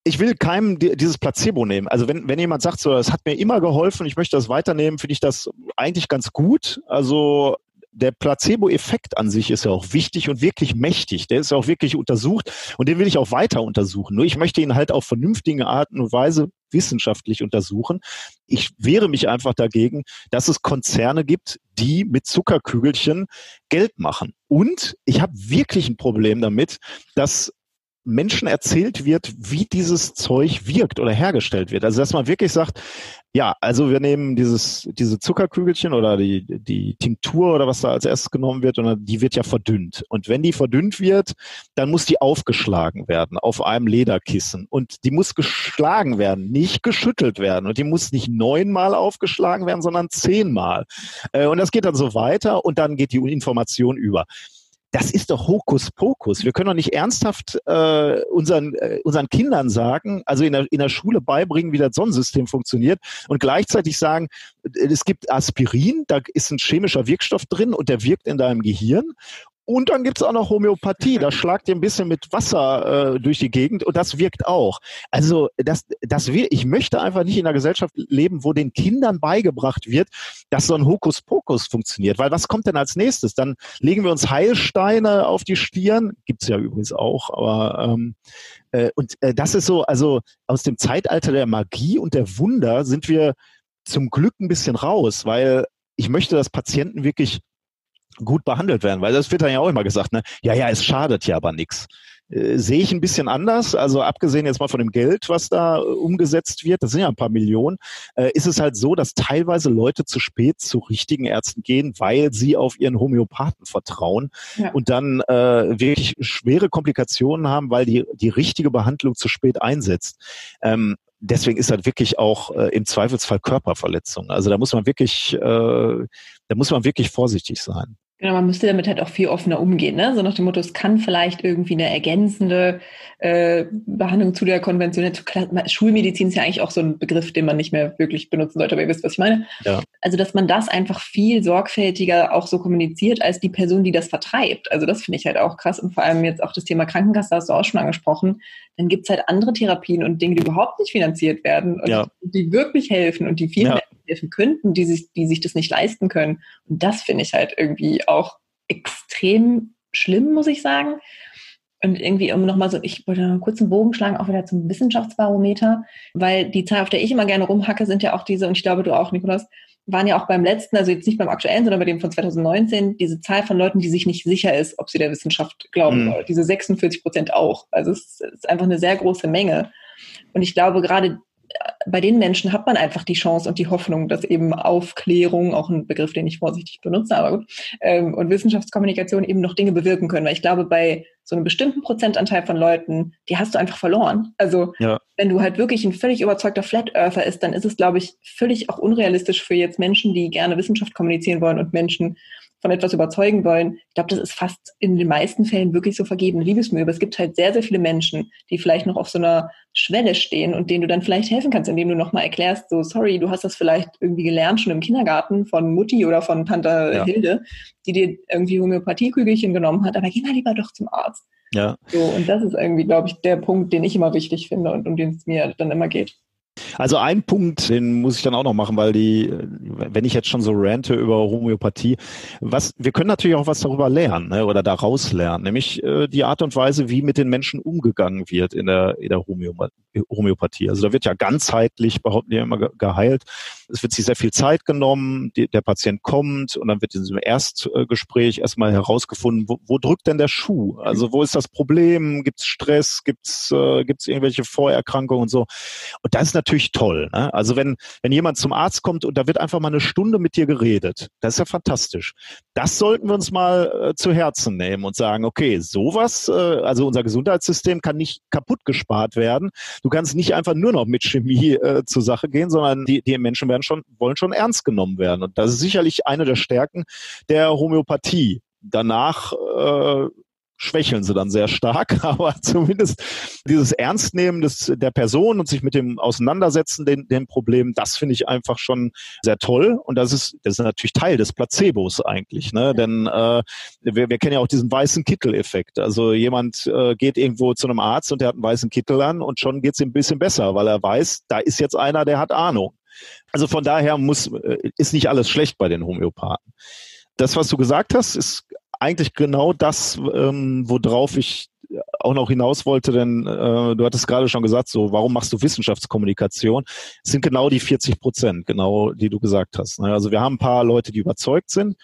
Ich will keinem dieses Placebo nehmen. Also wenn, wenn jemand sagt, so, das hat mir immer geholfen, ich möchte das weiternehmen, finde ich das eigentlich ganz gut. Also der Placebo-Effekt an sich ist ja auch wichtig und wirklich mächtig. Der ist ja auch wirklich untersucht und den will ich auch weiter untersuchen. Nur ich möchte ihn halt auf vernünftige Arten und Weise wissenschaftlich untersuchen. Ich wehre mich einfach dagegen, dass es Konzerne gibt, die mit Zuckerkügelchen Geld machen. Und ich habe wirklich ein Problem damit, dass Menschen erzählt wird, wie dieses Zeug wirkt oder hergestellt wird. Also dass man wirklich sagt, ja, also wir nehmen dieses, diese Zuckerkügelchen oder die, die Tinktur oder was da als erstes genommen wird und die wird ja verdünnt. Und wenn die verdünnt wird, dann muss die aufgeschlagen werden auf einem Lederkissen. Und die muss geschlagen werden, nicht geschüttelt werden. Und die muss nicht neunmal aufgeschlagen werden, sondern zehnmal. Äh, und das geht dann so weiter und dann geht die Information über das ist doch Hokuspokus. Wir können doch nicht ernsthaft äh, unseren, äh, unseren Kindern sagen, also in der, in der Schule beibringen, wie das Sonnensystem funktioniert und gleichzeitig sagen, es gibt Aspirin, da ist ein chemischer Wirkstoff drin und der wirkt in deinem Gehirn und dann gibt's auch noch Homöopathie. Da schlagt ihr ein bisschen mit Wasser äh, durch die Gegend und das wirkt auch. Also das, das will, ich möchte einfach nicht in einer Gesellschaft leben, wo den Kindern beigebracht wird, dass so ein Hokuspokus funktioniert. Weil was kommt denn als nächstes? Dann legen wir uns Heilsteine auf die Stirn. Gibt's ja übrigens auch, aber ähm, äh, und äh, das ist so, also aus dem Zeitalter der Magie und der Wunder sind wir zum Glück ein bisschen raus, weil ich möchte, dass Patienten wirklich gut behandelt werden, weil das wird dann ja auch immer gesagt, ne? Ja, ja, es schadet ja aber nichts. äh, sehe ich ein bisschen anders. Also abgesehen jetzt mal von dem Geld, was da äh, umgesetzt wird, das sind ja ein paar Millionen, äh, ist es halt so, dass teilweise Leute zu spät zu richtigen Ärzten gehen, weil sie auf ihren Homöopathen vertrauen ja. und dann äh, wirklich schwere Komplikationen haben, weil die, die richtige Behandlung zu spät einsetzt. Ähm, deswegen ist das wirklich auch äh, im Zweifelsfall Körperverletzung. Also da muss man wirklich, äh, da muss man wirklich vorsichtig sein. Genau, man müsste damit halt auch viel offener umgehen. Ne? So nach dem Motto, es kann vielleicht irgendwie eine ergänzende äh, Behandlung zu der Konvention. Schulmedizin ist ja eigentlich auch so ein Begriff, den man nicht mehr wirklich benutzen sollte, aber ihr wisst, was ich meine. Ja. Also, dass man das einfach viel sorgfältiger auch so kommuniziert als die Person, die das vertreibt. Also, das finde ich halt auch krass. Und vor allem jetzt auch das Thema Krankenkasse hast du auch schon angesprochen. Dann gibt es halt andere Therapien und Dinge, die überhaupt nicht finanziert werden und ja. die wirklich helfen und die viel ja helfen könnten, die sich, die sich das nicht leisten können. Und das finde ich halt irgendwie auch extrem schlimm, muss ich sagen. Und irgendwie, um nochmal so, ich wollte einen kurzen Bogen schlagen, auch wieder zum Wissenschaftsbarometer, weil die Zahl, auf der ich immer gerne rumhacke, sind ja auch diese, und ich glaube, du auch, Nikolas, waren ja auch beim letzten, also jetzt nicht beim aktuellen, sondern bei dem von 2019, diese Zahl von Leuten, die sich nicht sicher ist, ob sie der Wissenschaft glauben mhm. Diese 46 Prozent auch. Also es ist einfach eine sehr große Menge. Und ich glaube, gerade bei den Menschen hat man einfach die Chance und die Hoffnung, dass eben Aufklärung, auch ein Begriff, den ich vorsichtig benutze, aber gut, ähm, und Wissenschaftskommunikation eben noch Dinge bewirken können. Weil ich glaube, bei so einem bestimmten Prozentanteil von Leuten, die hast du einfach verloren. Also ja. wenn du halt wirklich ein völlig überzeugter Flat Earther ist, dann ist es, glaube ich, völlig auch unrealistisch für jetzt Menschen, die gerne Wissenschaft kommunizieren wollen und Menschen, von etwas überzeugen wollen, ich glaube, das ist fast in den meisten Fällen wirklich so vergebene Liebesmühe. Aber es gibt halt sehr, sehr viele Menschen, die vielleicht noch auf so einer Schwelle stehen und denen du dann vielleicht helfen kannst, indem du nochmal erklärst, so, sorry, du hast das vielleicht irgendwie gelernt schon im Kindergarten von Mutti oder von Tante ja. Hilde, die dir irgendwie Homöopathiekügelchen genommen hat, aber geh mal lieber doch zum Arzt. Ja. So, und das ist irgendwie, glaube ich, der Punkt, den ich immer wichtig finde und um den es mir dann immer geht. Also ein Punkt, den muss ich dann auch noch machen, weil die, wenn ich jetzt schon so rante über Homöopathie, was, wir können natürlich auch was darüber lernen ne, oder daraus lernen, nämlich äh, die Art und Weise, wie mit den Menschen umgegangen wird in der, in der Homöopathie. Also da wird ja ganzheitlich, behaupten die immer, geheilt. Es wird sich sehr viel Zeit genommen, die, der Patient kommt und dann wird in diesem Erstgespräch erstmal herausgefunden, wo, wo drückt denn der Schuh? Also wo ist das Problem? Gibt es Stress? Gibt es äh, gibt's irgendwelche Vorerkrankungen und so? Und das ist natürlich toll. Ne? Also wenn, wenn jemand zum Arzt kommt und da wird einfach mal eine Stunde mit dir geredet, das ist ja fantastisch. Das sollten wir uns mal äh, zu Herzen nehmen und sagen, okay, sowas, äh, also unser Gesundheitssystem kann nicht kaputt gespart werden. Du kannst nicht einfach nur noch mit Chemie äh, zur Sache gehen, sondern die, die Menschen werden schon, wollen schon ernst genommen werden. Und das ist sicherlich eine der Stärken der Homöopathie. Danach äh, schwächeln sie dann sehr stark, aber zumindest dieses Ernstnehmen des, der Person und sich mit dem Auseinandersetzen, den, den Problem, das finde ich einfach schon sehr toll und das ist, das ist natürlich Teil des Placebos eigentlich, ne? denn äh, wir, wir kennen ja auch diesen weißen Kittel-Effekt, also jemand äh, geht irgendwo zu einem Arzt und der hat einen weißen Kittel an und schon geht es ihm ein bisschen besser, weil er weiß, da ist jetzt einer, der hat Ahnung. Also von daher muss, äh, ist nicht alles schlecht bei den Homöopathen. Das, was du gesagt hast, ist eigentlich genau das, ähm, worauf ich auch noch hinaus wollte, denn äh, du hattest gerade schon gesagt, so warum machst du Wissenschaftskommunikation? Es sind genau die 40 Prozent, genau die du gesagt hast. Ne? Also wir haben ein paar Leute, die überzeugt sind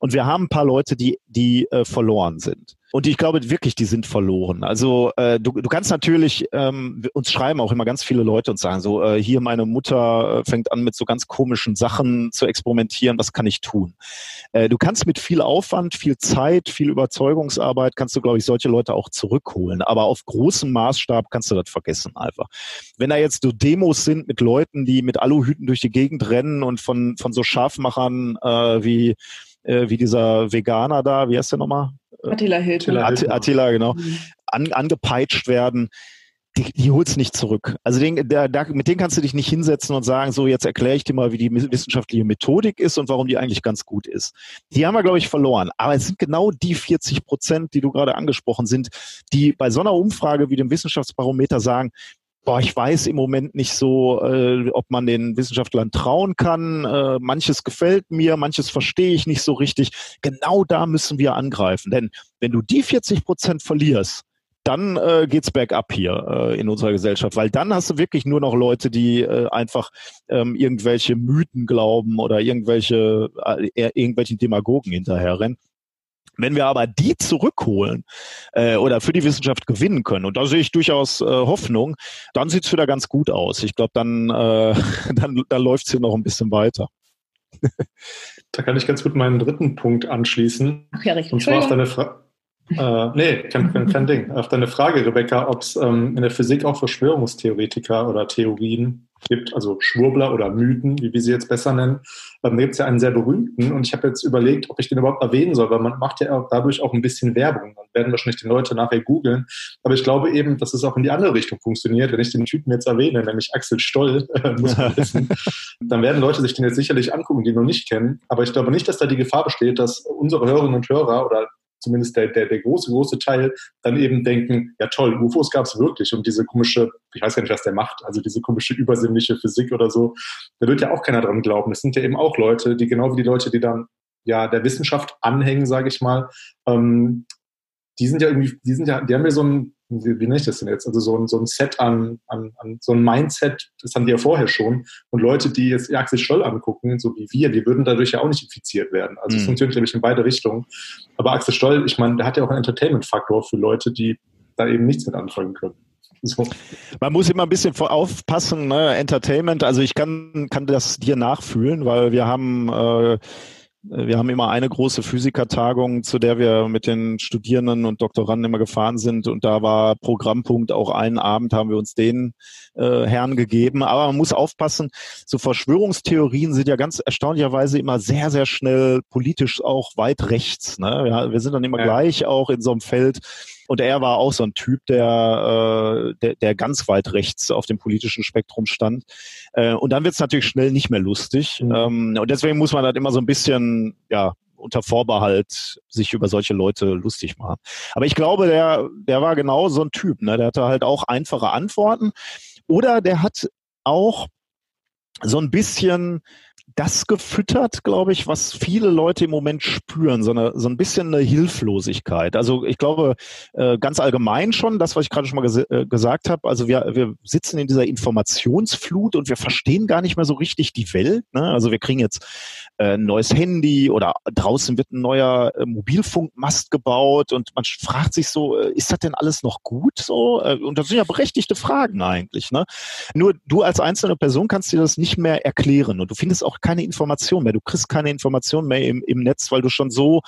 und wir haben ein paar Leute, die die äh, verloren sind. Und ich glaube wirklich, die sind verloren. Also äh, du, du kannst natürlich, ähm, uns schreiben auch immer ganz viele Leute und sagen so, äh, hier meine Mutter äh, fängt an mit so ganz komischen Sachen zu experimentieren, was kann ich tun? Äh, du kannst mit viel Aufwand, viel Zeit, viel Überzeugungsarbeit, kannst du, glaube ich, solche Leute auch zurückholen. Aber auf großem Maßstab kannst du das vergessen einfach. Wenn da jetzt so Demos sind mit Leuten, die mit Aluhüten durch die Gegend rennen und von, von so Scharfmachern äh, wie äh, wie dieser Veganer da, wie heißt der nochmal? Attila Hildmann. Attila, Attila genau. Mhm. An, angepeitscht werden. Die, die holst nicht zurück. Also den, der, der, mit denen kannst du dich nicht hinsetzen und sagen, so jetzt erkläre ich dir mal, wie die wissenschaftliche Methodik ist und warum die eigentlich ganz gut ist. Die haben wir, glaube ich, verloren. Aber es sind genau die 40 Prozent, die du gerade angesprochen sind, die bei so einer Umfrage wie dem Wissenschaftsbarometer sagen, boah, ich weiß im Moment nicht so, äh, ob man den Wissenschaftlern trauen kann. Äh, manches gefällt mir, manches verstehe ich nicht so richtig. Genau da müssen wir angreifen. Denn wenn du die 40 Prozent verlierst, dann äh, geht's bergab hier äh, in unserer Gesellschaft, weil dann hast du wirklich nur noch Leute, die äh, einfach ähm, irgendwelche Mythen glauben oder irgendwelche äh, irgendwelchen Demagogen hinterherrennen. Wenn wir aber die zurückholen äh, oder für die Wissenschaft gewinnen können, und da sehe ich durchaus äh, Hoffnung, dann sieht's wieder ganz gut aus. Ich glaube, dann, äh, dann, dann läuft's hier noch ein bisschen weiter. da kann ich ganz gut meinen dritten Punkt anschließen. Ach ja, richtig. Und zwar auf deine Frage. Äh, nee, kein, kein, kein Ding. Auf deine Frage, Rebecca, ob es ähm, in der Physik auch Verschwörungstheoretiker oder Theorien gibt, also Schwurbler oder Mythen, wie wir sie jetzt besser nennen. Ähm, da gibt es ja einen sehr berühmten und ich habe jetzt überlegt, ob ich den überhaupt erwähnen soll, weil man macht ja auch dadurch auch ein bisschen Werbung. Dann werden wahrscheinlich die Leute nachher googeln. Aber ich glaube eben, dass es auch in die andere Richtung funktioniert. Wenn ich den Typen jetzt erwähne, nämlich Axel Stoll, äh, muss man wissen, dann werden Leute sich den jetzt sicherlich angucken, die ihn noch nicht kennen. Aber ich glaube nicht, dass da die Gefahr besteht, dass unsere Hörerinnen und Hörer oder zumindest der, der, der große, große Teil, dann eben denken, ja toll, UFOs gab es wirklich und diese komische, ich weiß gar nicht, was der macht, also diese komische übersinnliche Physik oder so, da wird ja auch keiner dran glauben. Das sind ja eben auch Leute, die genau wie die Leute, die dann ja der Wissenschaft anhängen, sage ich mal, ähm, die sind ja irgendwie, die sind ja, die haben ja so ein, wie, wie nenne ich das denn jetzt? Also so ein, so ein Set an, an, an so ein Mindset, das haben die ja vorher schon. Und Leute, die jetzt Axel Stoll angucken, so wie wir, die würden dadurch ja auch nicht infiziert werden. Also es mhm. funktioniert, glaube ich, in beide Richtungen. Aber Axel Stoll, ich meine, der hat ja auch einen Entertainment-Faktor für Leute, die da eben nichts mit anfangen können. So. Man muss immer ein bisschen aufpassen, ne? Entertainment. Also ich kann, kann das dir nachfühlen, weil wir haben äh, wir haben immer eine große Physikertagung, zu der wir mit den Studierenden und Doktoranden immer gefahren sind. Und da war Programmpunkt auch einen Abend haben wir uns den äh, Herren gegeben. Aber man muss aufpassen, so Verschwörungstheorien sind ja ganz erstaunlicherweise immer sehr, sehr schnell politisch auch weit rechts. Ne? Wir, wir sind dann immer ja. gleich auch in so einem Feld, und er war auch so ein Typ, der, äh, der, der ganz weit rechts auf dem politischen Spektrum stand. Äh, und dann wird es natürlich schnell nicht mehr lustig. Mhm. Ähm, und deswegen muss man halt immer so ein bisschen, ja, unter Vorbehalt sich über solche Leute lustig machen. Aber ich glaube, der, der war genau so ein Typ. Ne? Der hatte halt auch einfache Antworten. Oder der hat auch so ein bisschen das gefüttert, glaube ich, was viele Leute im Moment spüren, so, eine, so ein bisschen eine Hilflosigkeit. Also ich glaube äh, ganz allgemein schon, das, was ich gerade schon mal ges äh, gesagt habe, also wir, wir sitzen in dieser Informationsflut und wir verstehen gar nicht mehr so richtig die Welt. Ne? Also wir kriegen jetzt äh, ein neues Handy oder draußen wird ein neuer Mobilfunkmast gebaut und man fragt sich so, ist das denn alles noch gut so? Und das sind ja berechtigte Fragen eigentlich. Ne? Nur du als einzelne Person kannst dir das nicht mehr erklären und du findest auch keine Information mehr. Du kriegst keine Information mehr im, im Netz, weil du schon so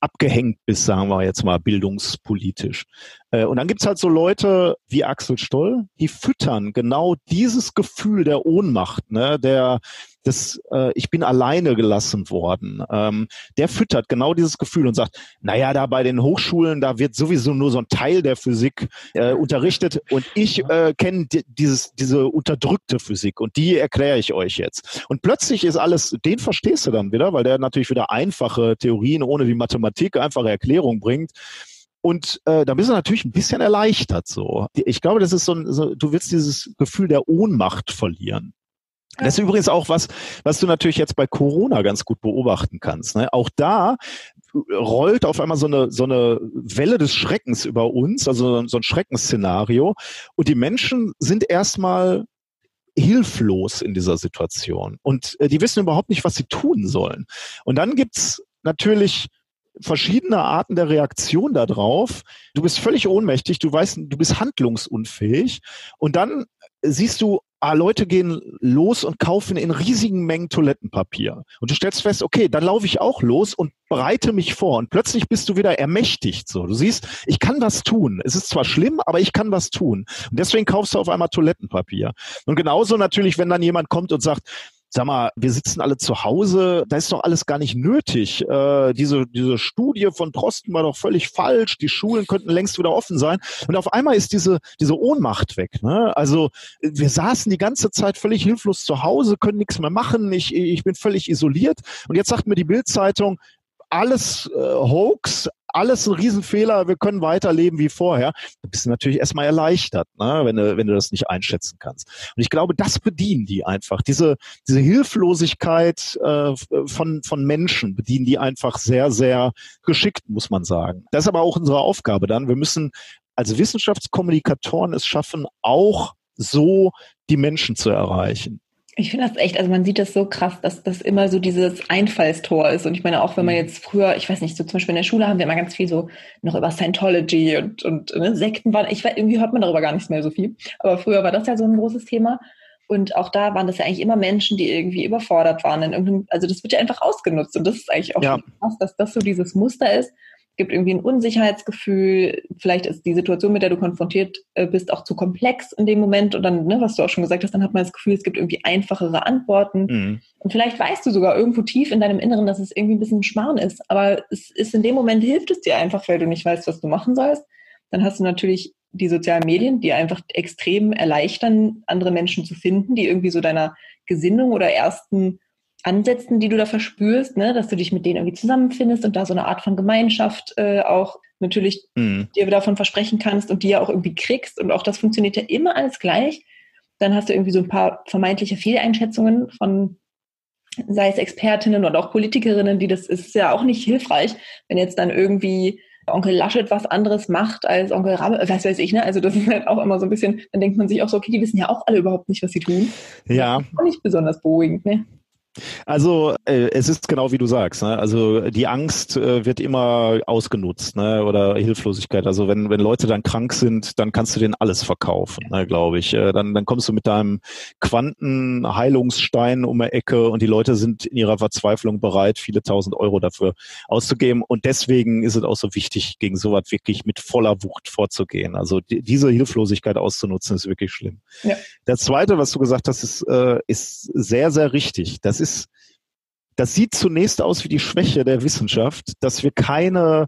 abgehängt bist, sagen wir jetzt mal bildungspolitisch. Äh, und dann gibt's halt so Leute wie Axel Stoll, die füttern genau dieses Gefühl der Ohnmacht, ne, der das, äh, ich bin alleine gelassen worden. Ähm, der füttert genau dieses Gefühl und sagt, naja, da bei den Hochschulen, da wird sowieso nur so ein Teil der Physik äh, unterrichtet und ich äh, kenne die, dieses, diese unterdrückte Physik und die erkläre ich euch jetzt. Und plötzlich ist alles, den verstehst du dann wieder, weil der natürlich wieder einfache Theorien ohne die Mathematik, einfache Erklärung bringt. Und äh, da bist du natürlich ein bisschen erleichtert so. Ich glaube, das ist so, ein, so du willst dieses Gefühl der Ohnmacht verlieren. Das ist übrigens auch was, was du natürlich jetzt bei Corona ganz gut beobachten kannst. Ne? Auch da rollt auf einmal so eine, so eine Welle des Schreckens über uns, also so ein Schreckensszenario. Und die Menschen sind erstmal hilflos in dieser Situation. Und äh, die wissen überhaupt nicht, was sie tun sollen. Und dann gibt's natürlich verschiedene Arten der Reaktion darauf. Du bist völlig ohnmächtig, du weißt, du bist handlungsunfähig. Und dann siehst du, ah, Leute gehen los und kaufen in riesigen Mengen Toilettenpapier. Und du stellst fest, okay, dann laufe ich auch los und bereite mich vor. Und plötzlich bist du wieder ermächtigt. So, du siehst, ich kann was tun. Es ist zwar schlimm, aber ich kann was tun. Und deswegen kaufst du auf einmal Toilettenpapier. Und genauso natürlich, wenn dann jemand kommt und sagt, sag mal, wir sitzen alle zu Hause, da ist doch alles gar nicht nötig. Äh, diese, diese Studie von Drosten war doch völlig falsch, die Schulen könnten längst wieder offen sein. Und auf einmal ist diese, diese Ohnmacht weg. Ne? Also wir saßen die ganze Zeit völlig hilflos zu Hause, können nichts mehr machen, ich, ich bin völlig isoliert. Und jetzt sagt mir die Bildzeitung, alles äh, Hoax, alles ein Riesenfehler, wir können weiterleben wie vorher. Da bist du natürlich erstmal erleichtert, ne, wenn, du, wenn du das nicht einschätzen kannst. Und ich glaube, das bedienen die einfach. Diese, diese Hilflosigkeit äh, von, von Menschen bedienen die einfach sehr, sehr geschickt, muss man sagen. Das ist aber auch unsere Aufgabe dann. Wir müssen als Wissenschaftskommunikatoren es schaffen, auch so die Menschen zu erreichen. Ich finde das echt, also man sieht das so krass, dass das immer so dieses Einfallstor ist. Und ich meine, auch wenn man mhm. jetzt früher, ich weiß nicht, so zum Beispiel in der Schule haben wir immer ganz viel so noch über Scientology und, und ne, Sekten waren, ich weiß, irgendwie hört man darüber gar nicht mehr so viel. Aber früher war das ja so ein großes Thema. Und auch da waren das ja eigentlich immer Menschen, die irgendwie überfordert waren. In irgendeinem, also das wird ja einfach ausgenutzt. Und das ist eigentlich auch ja. krass, dass das so dieses Muster ist, gibt irgendwie ein Unsicherheitsgefühl. Vielleicht ist die Situation, mit der du konfrontiert äh, bist, auch zu komplex in dem Moment. Und dann, ne, was du auch schon gesagt hast, dann hat man das Gefühl, es gibt irgendwie einfachere Antworten. Mhm. Und vielleicht weißt du sogar irgendwo tief in deinem Inneren, dass es irgendwie ein bisschen Schmarrn ist. Aber es ist in dem Moment hilft es dir einfach, weil du nicht weißt, was du machen sollst. Dann hast du natürlich die sozialen Medien, die einfach extrem erleichtern, andere Menschen zu finden, die irgendwie so deiner Gesinnung oder ersten Ansätzen, die du da verspürst, ne, dass du dich mit denen irgendwie zusammenfindest und da so eine Art von Gemeinschaft äh, auch natürlich mhm. dir davon versprechen kannst und die ja auch irgendwie kriegst und auch das funktioniert ja immer alles gleich. Dann hast du irgendwie so ein paar vermeintliche Fehleinschätzungen von sei es Expertinnen oder auch Politikerinnen, die das ist ja auch nicht hilfreich, wenn jetzt dann irgendwie Onkel Laschet was anderes macht als Onkel Rabe, was weiß ich, ne? Also das ist halt auch immer so ein bisschen, dann denkt man sich auch so, okay, die wissen ja auch alle überhaupt nicht, was sie tun. Ja. auch nicht besonders beruhigend, ne? Also äh, es ist genau wie du sagst. Ne? Also die Angst äh, wird immer ausgenutzt ne? oder Hilflosigkeit. Also wenn, wenn Leute dann krank sind, dann kannst du denen alles verkaufen, ne, glaube ich. Äh, dann, dann kommst du mit deinem Quantenheilungsstein um die Ecke und die Leute sind in ihrer Verzweiflung bereit, viele tausend Euro dafür auszugeben. Und deswegen ist es auch so wichtig, gegen sowas wirklich mit voller Wucht vorzugehen. Also die, diese Hilflosigkeit auszunutzen, ist wirklich schlimm. Ja. Das Zweite, was du gesagt hast, ist, äh, ist sehr, sehr richtig. Das ist ist, das sieht zunächst aus wie die Schwäche der Wissenschaft, dass wir keine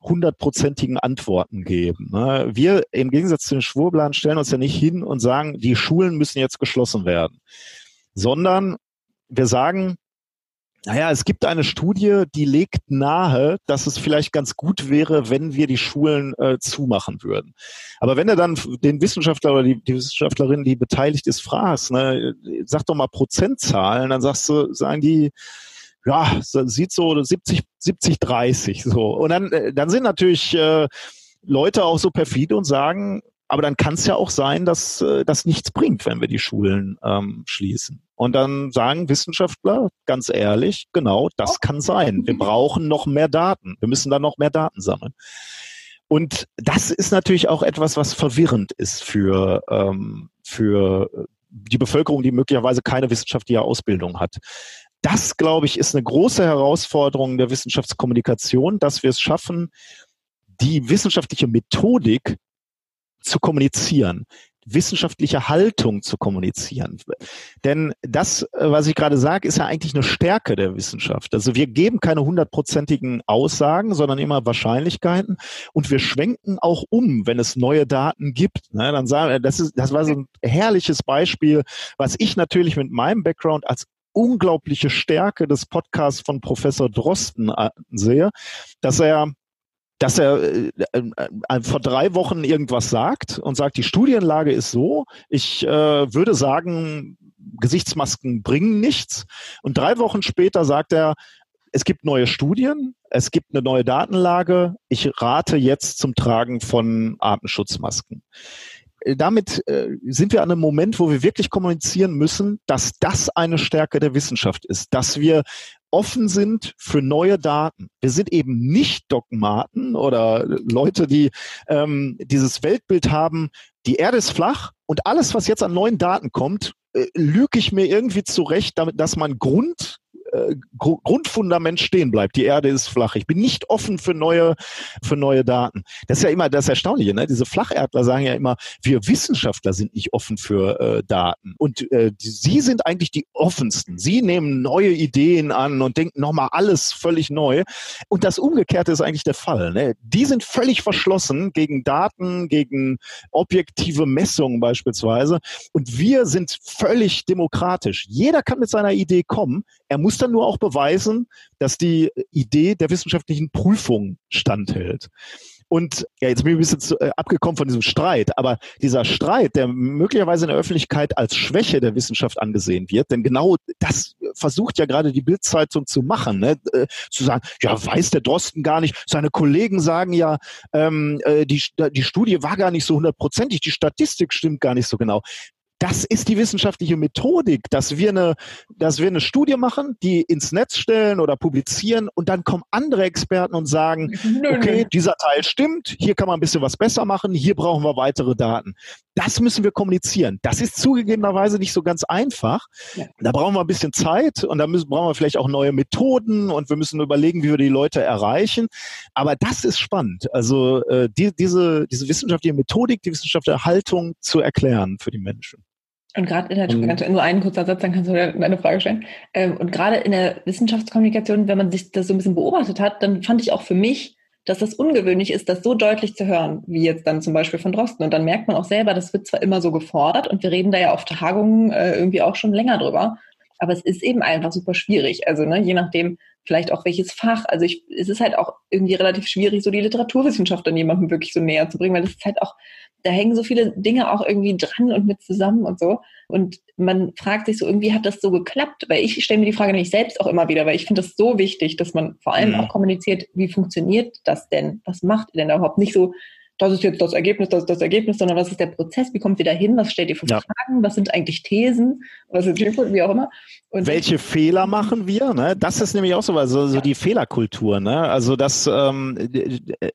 hundertprozentigen Antworten geben. Ne? Wir im Gegensatz zu den Schwurblern stellen uns ja nicht hin und sagen, die Schulen müssen jetzt geschlossen werden, sondern wir sagen, naja, es gibt eine Studie, die legt nahe, dass es vielleicht ganz gut wäre, wenn wir die Schulen äh, zumachen würden. Aber wenn du dann den Wissenschaftler oder die, die Wissenschaftlerin, die beteiligt ist, fragst, ne, sag doch mal Prozentzahlen, dann sagst du, sagen die, ja, sieht so 70, 70, 30 so. Und dann, äh, dann sind natürlich äh, Leute auch so perfide und sagen, aber dann kann es ja auch sein, dass äh, das nichts bringt, wenn wir die Schulen ähm, schließen. Und dann sagen Wissenschaftler ganz ehrlich, genau, das kann sein. Wir brauchen noch mehr Daten. Wir müssen da noch mehr Daten sammeln. Und das ist natürlich auch etwas, was verwirrend ist für, ähm, für die Bevölkerung, die möglicherweise keine wissenschaftliche Ausbildung hat. Das, glaube ich, ist eine große Herausforderung der Wissenschaftskommunikation, dass wir es schaffen, die wissenschaftliche Methodik zu kommunizieren, wissenschaftliche Haltung zu kommunizieren. Denn das, äh, was ich gerade sage, ist ja eigentlich eine Stärke der Wissenschaft. Also wir geben keine hundertprozentigen Aussagen, sondern immer Wahrscheinlichkeiten und wir schwenken auch um, wenn es neue Daten gibt. Ne, dann sagen, wir, das ist, das war so ein herrliches Beispiel, was ich natürlich mit meinem Background als unglaubliche Stärke des Podcasts von Professor Drosten sehe, dass er dass er äh, äh, äh, vor drei Wochen irgendwas sagt und sagt, die Studienlage ist so, ich äh, würde sagen, Gesichtsmasken bringen nichts. Und drei Wochen später sagt er, es gibt neue Studien, es gibt eine neue Datenlage, ich rate jetzt zum Tragen von Atemschutzmasken damit äh, sind wir an einem Moment, wo wir wirklich kommunizieren müssen, dass das eine Stärke der Wissenschaft ist, dass wir offen sind für neue Daten. Wir sind eben nicht Dogmaten oder Leute, die ähm, dieses Weltbild haben, die Erde ist flach und alles, was jetzt an neuen Daten kommt, äh, lüge ich mir irgendwie zurecht, damit, dass man Grund äh, Grundfundament stehen bleibt. Die Erde ist flach. Ich bin nicht offen für neue, für neue Daten. Das ist ja immer das Erstaunliche. Ne? Diese Flacherdler sagen ja immer, wir Wissenschaftler sind nicht offen für äh, Daten. Und äh, die, sie sind eigentlich die offensten. Sie nehmen neue Ideen an und denken nochmal alles völlig neu. Und das Umgekehrte ist eigentlich der Fall. Ne? Die sind völlig verschlossen gegen Daten, gegen objektive Messungen beispielsweise. Und wir sind völlig demokratisch. Jeder kann mit seiner Idee kommen. Er muss dann nur auch beweisen, dass die Idee der wissenschaftlichen Prüfung standhält. Und ja, jetzt bin ich ein bisschen zu, äh, abgekommen von diesem Streit, aber dieser Streit, der möglicherweise in der Öffentlichkeit als Schwäche der Wissenschaft angesehen wird, denn genau das versucht ja gerade die Bildzeitung zu machen, ne? äh, zu sagen, ja, weiß der Drosten gar nicht. Seine Kollegen sagen ja, ähm, äh, die, die Studie war gar nicht so hundertprozentig, die Statistik stimmt gar nicht so genau das ist die wissenschaftliche Methodik, dass wir eine, dass wir eine Studie machen, die ins Netz stellen oder publizieren und dann kommen andere Experten und sagen, okay, dieser Teil stimmt, hier kann man ein bisschen was besser machen, hier brauchen wir weitere Daten. Das müssen wir kommunizieren. Das ist zugegebenerweise nicht so ganz einfach. Ja. Da brauchen wir ein bisschen Zeit und da müssen, brauchen wir vielleicht auch neue Methoden und wir müssen überlegen, wie wir die Leute erreichen. Aber das ist spannend. Also äh, die, diese, diese wissenschaftliche Methodik, die wissenschaftliche Haltung zu erklären für die Menschen. Und gerade in der, um, nur einen kurzer Satz, dann kannst du deine Frage stellen. Ähm, und gerade in der Wissenschaftskommunikation, wenn man sich das so ein bisschen beobachtet hat, dann fand ich auch für mich, dass das ungewöhnlich ist, das so deutlich zu hören, wie jetzt dann zum Beispiel von Drosten. Und dann merkt man auch selber, das wird zwar immer so gefordert und wir reden da ja auf Tagungen äh, irgendwie auch schon länger drüber, aber es ist eben einfach super schwierig. Also ne, je nachdem, vielleicht auch welches Fach. Also ich, es ist halt auch irgendwie relativ schwierig, so die Literaturwissenschaft dann jemandem wirklich so näher zu bringen, weil es ist halt auch da hängen so viele Dinge auch irgendwie dran und mit zusammen und so. Und man fragt sich so, irgendwie hat das so geklappt? Weil ich stelle mir die Frage nämlich selbst auch immer wieder, weil ich finde das so wichtig, dass man vor allem mhm. auch kommuniziert, wie funktioniert das denn? Was macht ihr denn da überhaupt? Nicht so, das ist jetzt das Ergebnis, das ist das Ergebnis, sondern was ist der Prozess, wie kommt ihr da hin, was stellt ihr für ja. Fragen, was sind eigentlich Thesen, was sind wie auch immer. Und Welche Fehler machen wir? Ne? Das ist nämlich auch so, also so ja. die Fehlerkultur. Ne? Also das, ähm,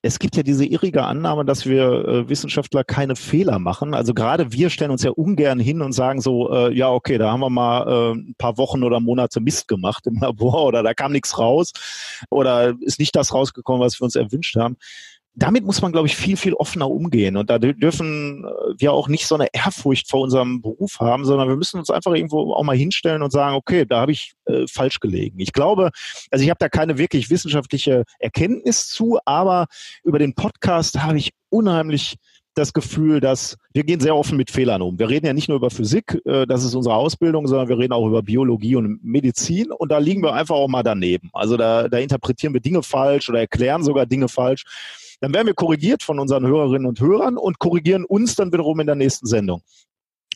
es gibt ja diese irrige Annahme, dass wir äh, Wissenschaftler keine Fehler machen. Also gerade wir stellen uns ja ungern hin und sagen so, äh, ja okay, da haben wir mal äh, ein paar Wochen oder Monate Mist gemacht im Labor oder da kam nichts raus oder ist nicht das rausgekommen, was wir uns erwünscht haben damit muss man, glaube ich, viel, viel offener umgehen. Und da dürfen äh, wir auch nicht so eine Ehrfurcht vor unserem Beruf haben, sondern wir müssen uns einfach irgendwo auch mal hinstellen und sagen, okay, da habe ich äh, falsch gelegen. Ich glaube, also ich habe da keine wirklich wissenschaftliche Erkenntnis zu, aber über den Podcast habe ich unheimlich das Gefühl, dass wir gehen sehr offen mit Fehlern um. Wir reden ja nicht nur über Physik, äh, das ist unsere Ausbildung, sondern wir reden auch über Biologie und Medizin und da liegen wir einfach auch mal daneben. Also da, da interpretieren wir Dinge falsch oder erklären sogar Dinge falsch. Dann werden wir korrigiert von unseren Hörerinnen und Hörern und korrigieren uns dann wiederum in der nächsten Sendung.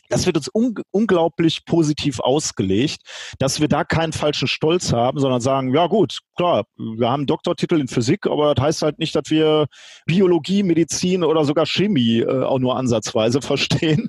Das wird uns un unglaublich positiv ausgelegt, dass wir da keinen falschen Stolz haben, sondern sagen, ja gut, klar, wir haben Doktortitel in Physik, aber das heißt halt nicht, dass wir Biologie, Medizin oder sogar Chemie äh, auch nur ansatzweise verstehen.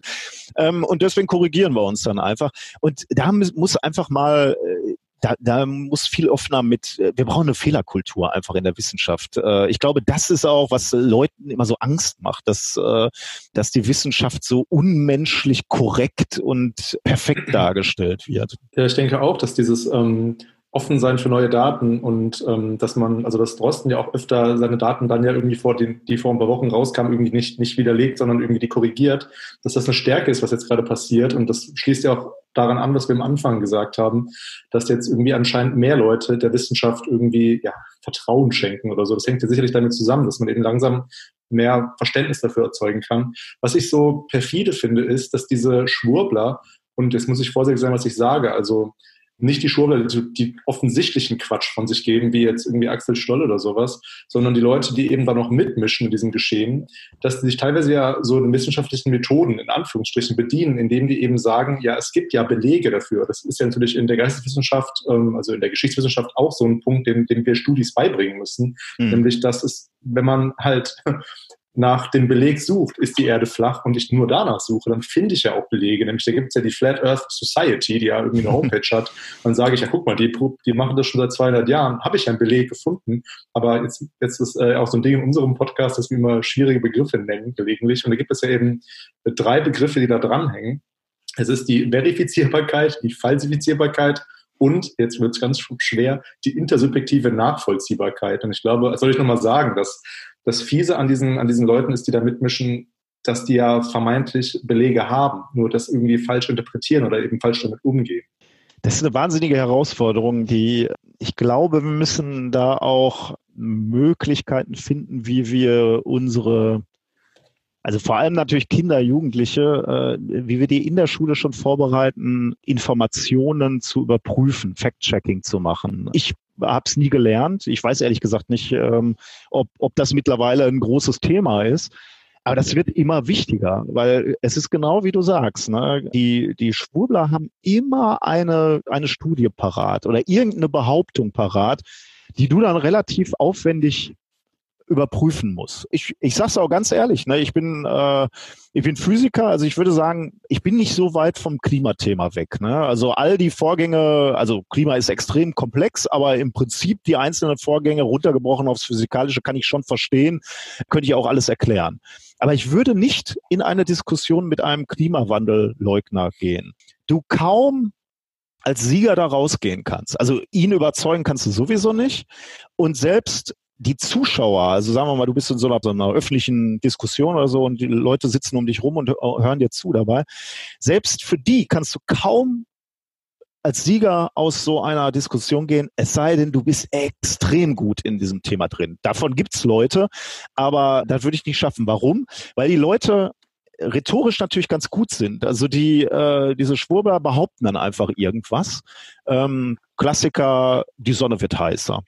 Ähm, und deswegen korrigieren wir uns dann einfach. Und da muss einfach mal äh, da, da muss viel offener mit, äh, wir brauchen eine Fehlerkultur einfach in der Wissenschaft. Äh, ich glaube, das ist auch, was Leuten immer so Angst macht, dass, äh, dass die Wissenschaft so unmenschlich korrekt und perfekt dargestellt wird. Ja, ich denke auch, dass dieses ähm, offen sein für neue Daten und ähm, dass man, also dass Drosten ja auch öfter seine Daten dann ja irgendwie vor den, die vor ein paar Wochen rauskamen, irgendwie nicht, nicht widerlegt, sondern irgendwie die korrigiert, dass das eine Stärke ist, was jetzt gerade passiert. Und das schließt ja auch daran an, was wir am Anfang gesagt haben, dass jetzt irgendwie anscheinend mehr Leute der Wissenschaft irgendwie ja, Vertrauen schenken oder so. Das hängt ja sicherlich damit zusammen, dass man eben langsam mehr Verständnis dafür erzeugen kann. Was ich so perfide finde, ist, dass diese Schwurbler, und jetzt muss ich vorsichtig sein, was ich sage, also nicht die Schwurbler, die, die offensichtlichen Quatsch von sich geben, wie jetzt irgendwie Axel Stoll oder sowas, sondern die Leute, die eben da noch mitmischen in diesem Geschehen, dass die sich teilweise ja so in wissenschaftlichen Methoden in Anführungsstrichen bedienen, indem die eben sagen, ja, es gibt ja Belege dafür. Das ist ja natürlich in der Geisteswissenschaft, ähm, also in der Geschichtswissenschaft auch so ein Punkt, den, den wir Studis beibringen müssen, mhm. nämlich dass es, wenn man halt nach dem Beleg sucht, ist die Erde flach und ich nur danach suche, dann finde ich ja auch Belege. Nämlich da gibt es ja die Flat Earth Society, die ja irgendwie eine Homepage hat. Dann sage ich, ja guck mal, die, die machen das schon seit 200 Jahren, habe ich einen Beleg gefunden. Aber jetzt, jetzt ist äh, auch so ein Ding in unserem Podcast, dass wir immer schwierige Begriffe nennen gelegentlich. Und da gibt es ja eben drei Begriffe, die da dranhängen. Es ist die Verifizierbarkeit, die Falsifizierbarkeit und, jetzt wird es ganz schwer, die intersubjektive Nachvollziehbarkeit. Und ich glaube, soll ich nochmal sagen, dass das Fiese an diesen, an diesen Leuten ist, die da mitmischen, dass die ja vermeintlich Belege haben, nur das irgendwie falsch interpretieren oder eben falsch damit umgehen. Das ist eine wahnsinnige Herausforderung, die ich glaube, wir müssen da auch Möglichkeiten finden, wie wir unsere, also vor allem natürlich Kinder, Jugendliche, äh, wie wir die in der Schule schon vorbereiten, Informationen zu überprüfen, Fact-Checking zu machen. Ich habe es nie gelernt. Ich weiß ehrlich gesagt nicht, ähm, ob, ob das mittlerweile ein großes Thema ist. Aber das wird immer wichtiger, weil es ist genau wie du sagst. Ne? Die, die Schwurbler haben immer eine, eine Studie parat oder irgendeine Behauptung parat, die du dann relativ aufwendig überprüfen muss. Ich, ich sage es auch ganz ehrlich, ne, ich bin äh, ich bin Physiker, also ich würde sagen, ich bin nicht so weit vom Klimathema weg. Ne? Also all die Vorgänge, also Klima ist extrem komplex, aber im Prinzip die einzelnen Vorgänge runtergebrochen aufs Physikalische kann ich schon verstehen, könnte ich auch alles erklären. Aber ich würde nicht in eine Diskussion mit einem Klimawandelleugner gehen. Du kaum als Sieger da rausgehen kannst. Also ihn überzeugen kannst du sowieso nicht. Und selbst die Zuschauer, also sagen wir mal, du bist in so einer, so einer, öffentlichen Diskussion oder so und die Leute sitzen um dich rum und hören dir zu dabei. Selbst für die kannst du kaum als Sieger aus so einer Diskussion gehen, es sei denn, du bist extrem gut in diesem Thema drin. Davon gibt's Leute, aber das würde ich nicht schaffen. Warum? Weil die Leute rhetorisch natürlich ganz gut sind. Also die äh, diese Schwurbler behaupten dann einfach irgendwas. Ähm, Klassiker, die Sonne wird heißer.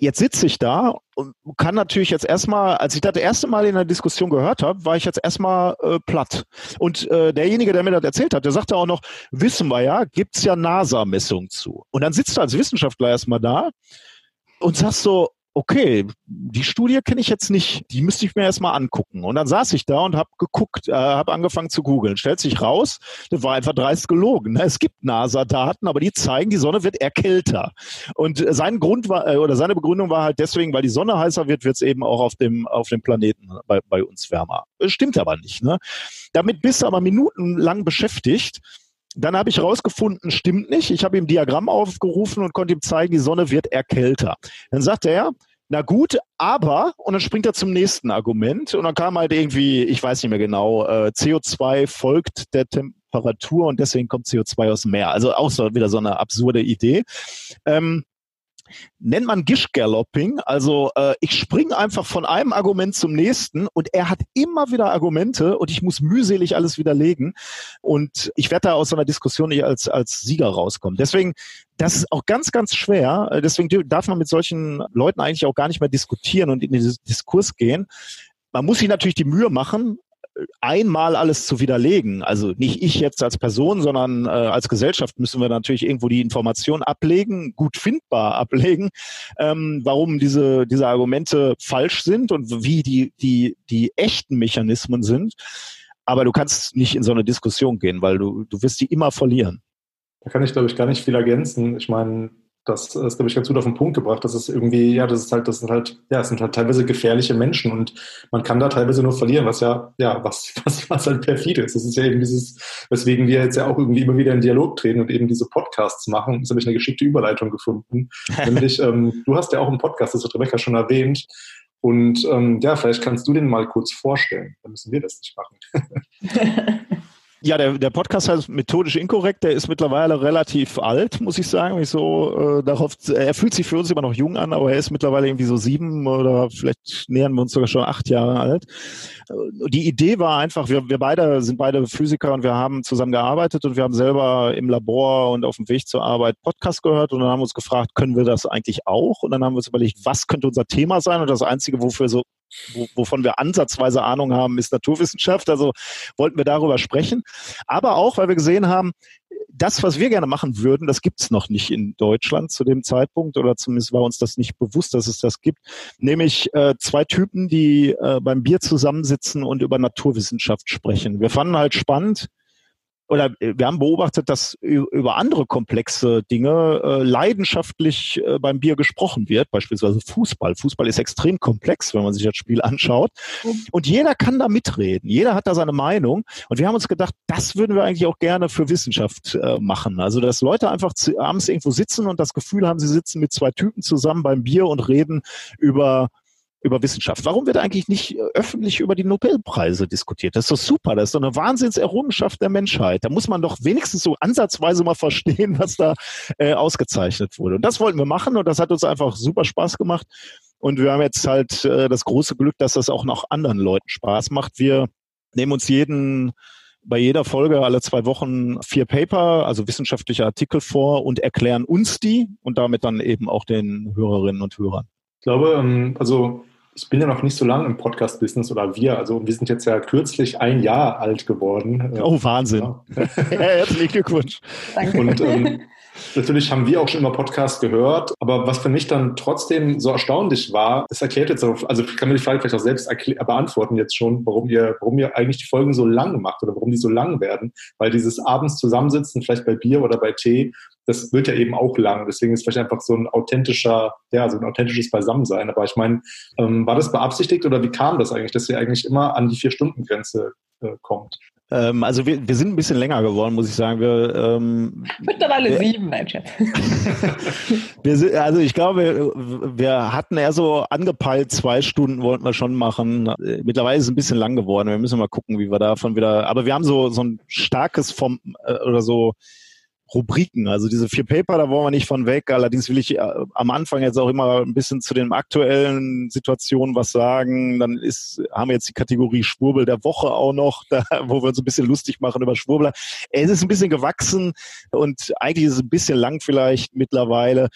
Jetzt sitze ich da und kann natürlich jetzt erstmal, als ich das, erste Mal in der Diskussion gehört habe, war ich jetzt erstmal äh, platt. Und äh, derjenige, der mir das erzählt hat, der sagte auch noch, wissen wir ja, gibt's ja NASA-Messungen zu. Und dann sitzt du als Wissenschaftler erstmal da und sagst so, okay, die Studie kenne ich jetzt nicht, die müsste ich mir erstmal angucken. Und dann saß ich da und habe geguckt, äh, habe angefangen zu googeln. Stellt sich raus, das war einfach dreist gelogen. Ne? Es gibt NASA-Daten, aber die zeigen, die Sonne wird eher kälter. Und sein Grund war, äh, oder seine Begründung war halt deswegen, weil die Sonne heißer wird, wird es eben auch auf dem, auf dem Planeten bei, bei uns wärmer. Stimmt aber nicht. Ne? Damit bist du aber minutenlang beschäftigt dann habe ich herausgefunden, stimmt nicht. Ich habe ihm Diagramm aufgerufen und konnte ihm zeigen, die Sonne wird eher kälter. Dann sagte er, na gut, aber, und dann springt er zum nächsten Argument und dann kam halt irgendwie, ich weiß nicht mehr genau, äh, CO2 folgt der Temperatur und deswegen kommt CO2 aus dem Meer. Also auch so wieder so eine absurde Idee. Ähm, nennt man Gish-Galloping. Also äh, ich springe einfach von einem Argument zum nächsten und er hat immer wieder Argumente und ich muss mühselig alles widerlegen. Und ich werde da aus so einer Diskussion nicht als, als Sieger rauskommen. Deswegen, das ist auch ganz, ganz schwer. Deswegen darf man mit solchen Leuten eigentlich auch gar nicht mehr diskutieren und in den Diskurs gehen. Man muss sich natürlich die Mühe machen, einmal alles zu widerlegen. Also nicht ich jetzt als Person, sondern äh, als Gesellschaft müssen wir natürlich irgendwo die Information ablegen, gut findbar ablegen, ähm, warum diese, diese Argumente falsch sind und wie die, die, die echten Mechanismen sind. Aber du kannst nicht in so eine Diskussion gehen, weil du, du wirst die immer verlieren. Da kann ich, glaube ich, gar nicht viel ergänzen. Ich meine, das ist, glaube ich, ganz gut auf den Punkt gebracht. Das ist irgendwie, ja, das ist halt, das sind halt, ja, es sind halt teilweise gefährliche Menschen und man kann da teilweise nur verlieren, was ja, ja, was, was, was halt perfide ist. Das ist ja eben dieses, weswegen wir jetzt ja auch irgendwie immer wieder in Dialog treten und eben diese Podcasts machen. Jetzt habe ich eine geschickte Überleitung gefunden. Nämlich, ähm, du hast ja auch einen Podcast, das hat Rebecca schon erwähnt. Und ähm, ja, vielleicht kannst du den mal kurz vorstellen. Dann müssen wir das nicht machen. Ja, der, der Podcast heißt methodisch inkorrekt. Der ist mittlerweile relativ alt, muss ich sagen. Ich so äh, darauf, er fühlt sich für uns immer noch jung an, aber er ist mittlerweile irgendwie so sieben oder vielleicht nähern wir uns sogar schon acht Jahre alt. Äh, die Idee war einfach, wir, wir beide sind beide Physiker und wir haben zusammen gearbeitet und wir haben selber im Labor und auf dem Weg zur Arbeit Podcast gehört und dann haben wir uns gefragt, können wir das eigentlich auch? Und dann haben wir uns überlegt, was könnte unser Thema sein? Und das Einzige, wofür so wovon wir ansatzweise Ahnung haben, ist Naturwissenschaft. Also wollten wir darüber sprechen. Aber auch, weil wir gesehen haben, das, was wir gerne machen würden, das gibt's noch nicht in Deutschland zu dem Zeitpunkt oder zumindest war uns das nicht bewusst, dass es das gibt. Nämlich äh, zwei Typen, die äh, beim Bier zusammensitzen und über Naturwissenschaft sprechen. Wir fanden halt spannend, oder äh, wir haben beobachtet, dass über andere komplexe Dinge äh, leidenschaftlich äh, beim Bier gesprochen wird, beispielsweise Fußball. Fußball ist extrem komplex, wenn man sich das Spiel anschaut. Und jeder kann da mitreden. Jeder hat da seine Meinung. Und wir haben uns gedacht, das würden wir eigentlich auch gerne für Wissenschaft äh, machen. Also, dass Leute einfach abends irgendwo sitzen und das Gefühl haben, sie sitzen mit zwei Typen zusammen beim Bier und reden über über Wissenschaft. Warum wird eigentlich nicht äh, öffentlich über die Nobelpreise diskutiert? Das ist doch super. Das ist doch eine Wahnsinnserrungenschaft der Menschheit. Da muss man doch wenigstens so ansatzweise mal verstehen, was da äh, ausgezeichnet wurde. Und das wollten wir machen und das hat uns einfach super Spaß gemacht. Und wir haben jetzt halt äh, das große Glück, dass das auch noch anderen Leuten Spaß macht. Wir nehmen uns jeden bei jeder Folge alle zwei Wochen vier Paper, also wissenschaftliche Artikel vor und erklären uns die und damit dann eben auch den Hörerinnen und Hörern. Ich glaube, ähm, also ich bin ja noch nicht so lange im Podcast-Business oder wir. Also wir sind jetzt ja kürzlich ein Jahr alt geworden. Oh, Wahnsinn. Ja. Herzlichen Glückwunsch. Danke. Und ähm, Natürlich haben wir auch schon immer Podcasts gehört, aber was für mich dann trotzdem so erstaunlich war, das erklärt jetzt auch, also kann man die Frage vielleicht auch selbst beantworten jetzt schon, warum ihr, warum ihr eigentlich die Folgen so lang macht oder warum die so lang werden, weil dieses abends zusammensitzen, vielleicht bei Bier oder bei Tee, das wird ja eben auch lang. Deswegen ist vielleicht einfach so ein authentischer, ja, so ein authentisches Beisammensein. Aber ich meine, ähm, war das beabsichtigt oder wie kam das eigentlich, dass ihr eigentlich immer an die Vier-Stunden-Grenze äh, kommt? Ähm, also wir, wir sind ein bisschen länger geworden, muss ich sagen. Wir, ähm, Mittlerweile sieben, mein Chef. wir sind, also ich glaube, wir hatten eher so angepeilt, zwei Stunden wollten wir schon machen. Mittlerweile ist es ein bisschen lang geworden. Wir müssen mal gucken, wie wir davon wieder. Aber wir haben so, so ein starkes vom äh, oder so Rubriken. Also diese vier Paper, da wollen wir nicht von weg. Allerdings will ich äh, am Anfang jetzt auch immer ein bisschen zu den aktuellen Situationen was sagen. Dann ist, haben wir jetzt die Kategorie Schwurbel der Woche auch noch, da, wo wir uns ein bisschen lustig machen über Schwurbler. Es ist ein bisschen gewachsen und eigentlich ist es ein bisschen lang vielleicht mittlerweile.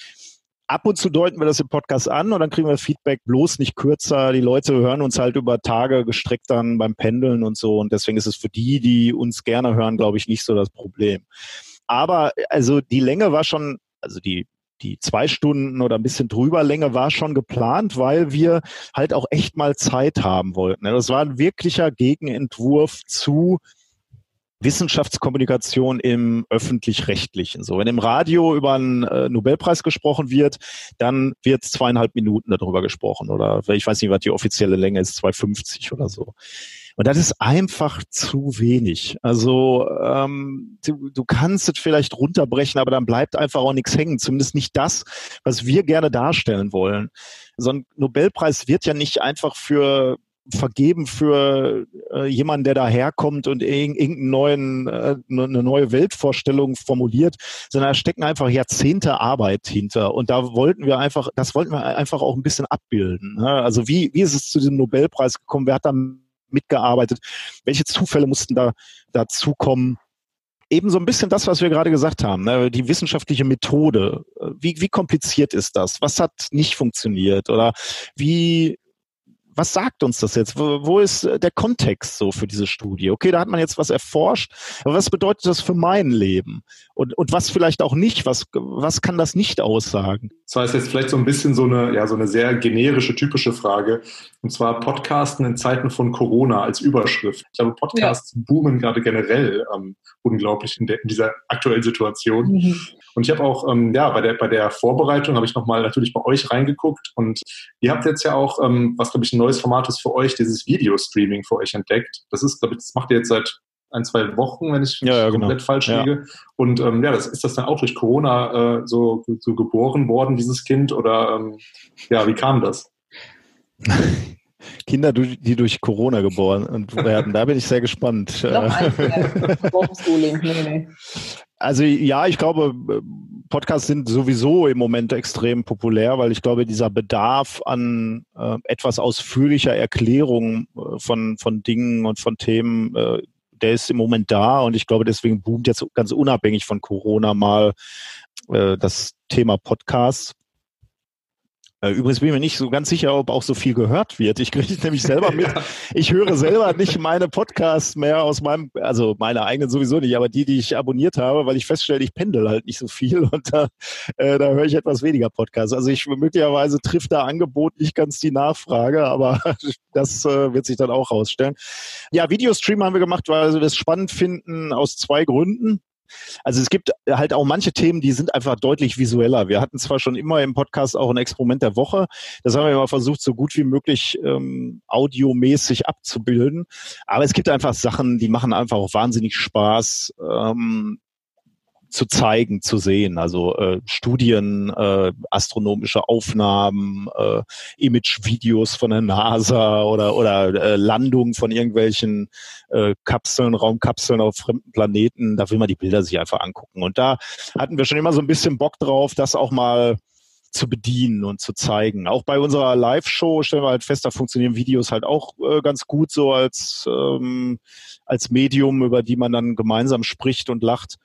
Ab und zu deuten wir das im Podcast an und dann kriegen wir Feedback bloß nicht kürzer. Die Leute hören uns halt über Tage gestreckt dann beim Pendeln und so. Und deswegen ist es für die, die uns gerne hören, glaube ich, nicht so das Problem. Aber also die Länge war schon, also die die zwei Stunden oder ein bisschen drüber Länge war schon geplant, weil wir halt auch echt mal Zeit haben wollten. Das war ein wirklicher Gegenentwurf zu Wissenschaftskommunikation im öffentlich-rechtlichen. So, wenn im Radio über einen äh, Nobelpreis gesprochen wird, dann wird zweieinhalb Minuten darüber gesprochen oder ich weiß nicht, was die offizielle Länge ist, 2,50 oder so. Und das ist einfach zu wenig. Also ähm, du, du kannst es vielleicht runterbrechen, aber dann bleibt einfach auch nichts hängen. Zumindest nicht das, was wir gerne darstellen wollen. So ein Nobelpreis wird ja nicht einfach für vergeben für äh, jemanden, der daherkommt und irgendeinen neuen, äh, ne, eine neue Weltvorstellung formuliert, sondern da stecken einfach Jahrzehnte Arbeit hinter. Und da wollten wir einfach, das wollten wir einfach auch ein bisschen abbilden. Ne? Also wie, wie ist es zu diesem Nobelpreis gekommen? Wer hat da mitgearbeitet? Welche Zufälle mussten da dazukommen? Eben so ein bisschen das, was wir gerade gesagt haben, ne? die wissenschaftliche Methode. Wie, wie kompliziert ist das? Was hat nicht funktioniert? Oder wie was sagt uns das jetzt? Wo, wo ist äh, der Kontext so für diese Studie? Okay, da hat man jetzt was erforscht, aber was bedeutet das für mein Leben? Und, und was vielleicht auch nicht? Was, was kann das nicht aussagen? Das heißt jetzt vielleicht so ein bisschen so eine, ja, so eine sehr generische, typische Frage. Und zwar Podcasten in Zeiten von Corona als Überschrift. Ich glaube, Podcasts ja. boomen gerade generell ähm, unglaublich in, der, in, dieser aktuellen Situation. Mhm. Und ich habe auch, ähm, ja, bei der, bei der Vorbereitung habe ich nochmal natürlich bei euch reingeguckt und ihr habt jetzt ja auch, ähm, was glaube ich ein neues Format ist für euch, dieses Video-Streaming für euch entdeckt. Das ist, glaube ich, das macht ihr jetzt seit ein, zwei Wochen, wenn ich ja, ja, komplett genau. falsch liege. Ja. Und ähm, ja, das, ist das dann auch durch Corona äh, so, so geboren worden, dieses Kind? Oder ähm, ja, wie kam das? Kinder, die durch Corona geboren werden. Da bin ich sehr gespannt. Also ja, ich glaube, Podcasts sind sowieso im Moment extrem populär, weil ich glaube, dieser Bedarf an äh, etwas ausführlicher Erklärung äh, von, von Dingen und von Themen, äh, der ist im Moment da und ich glaube, deswegen boomt jetzt ganz unabhängig von Corona mal äh, das Thema Podcasts. Äh, übrigens bin ich mir nicht so ganz sicher, ob auch so viel gehört wird. Ich kriege nämlich selber mit. Ich höre selber nicht meine Podcasts mehr aus meinem, also meine eigenen sowieso nicht, aber die, die ich abonniert habe, weil ich feststelle, ich pendel halt nicht so viel und da, äh, da höre ich etwas weniger Podcasts. Also ich möglicherweise trifft da Angebot nicht ganz die Nachfrage, aber das äh, wird sich dann auch rausstellen. Ja, Videostream haben wir gemacht, weil wir das spannend finden aus zwei Gründen. Also es gibt halt auch manche Themen, die sind einfach deutlich visueller. Wir hatten zwar schon immer im Podcast auch ein Experiment der Woche. Das haben wir mal versucht, so gut wie möglich ähm, audiomäßig abzubilden. Aber es gibt einfach Sachen, die machen einfach auch wahnsinnig Spaß. Ähm, zu zeigen, zu sehen. Also äh, Studien, äh, astronomische Aufnahmen, äh, Image-Videos von der NASA oder, oder äh, Landungen von irgendwelchen äh, Kapseln, Raumkapseln auf fremden Planeten. Da will man die Bilder sich einfach angucken. Und da hatten wir schon immer so ein bisschen Bock drauf, das auch mal zu bedienen und zu zeigen. Auch bei unserer Live-Show stellen wir halt fest, da funktionieren Videos halt auch äh, ganz gut so als, ähm, als Medium, über die man dann gemeinsam spricht und lacht.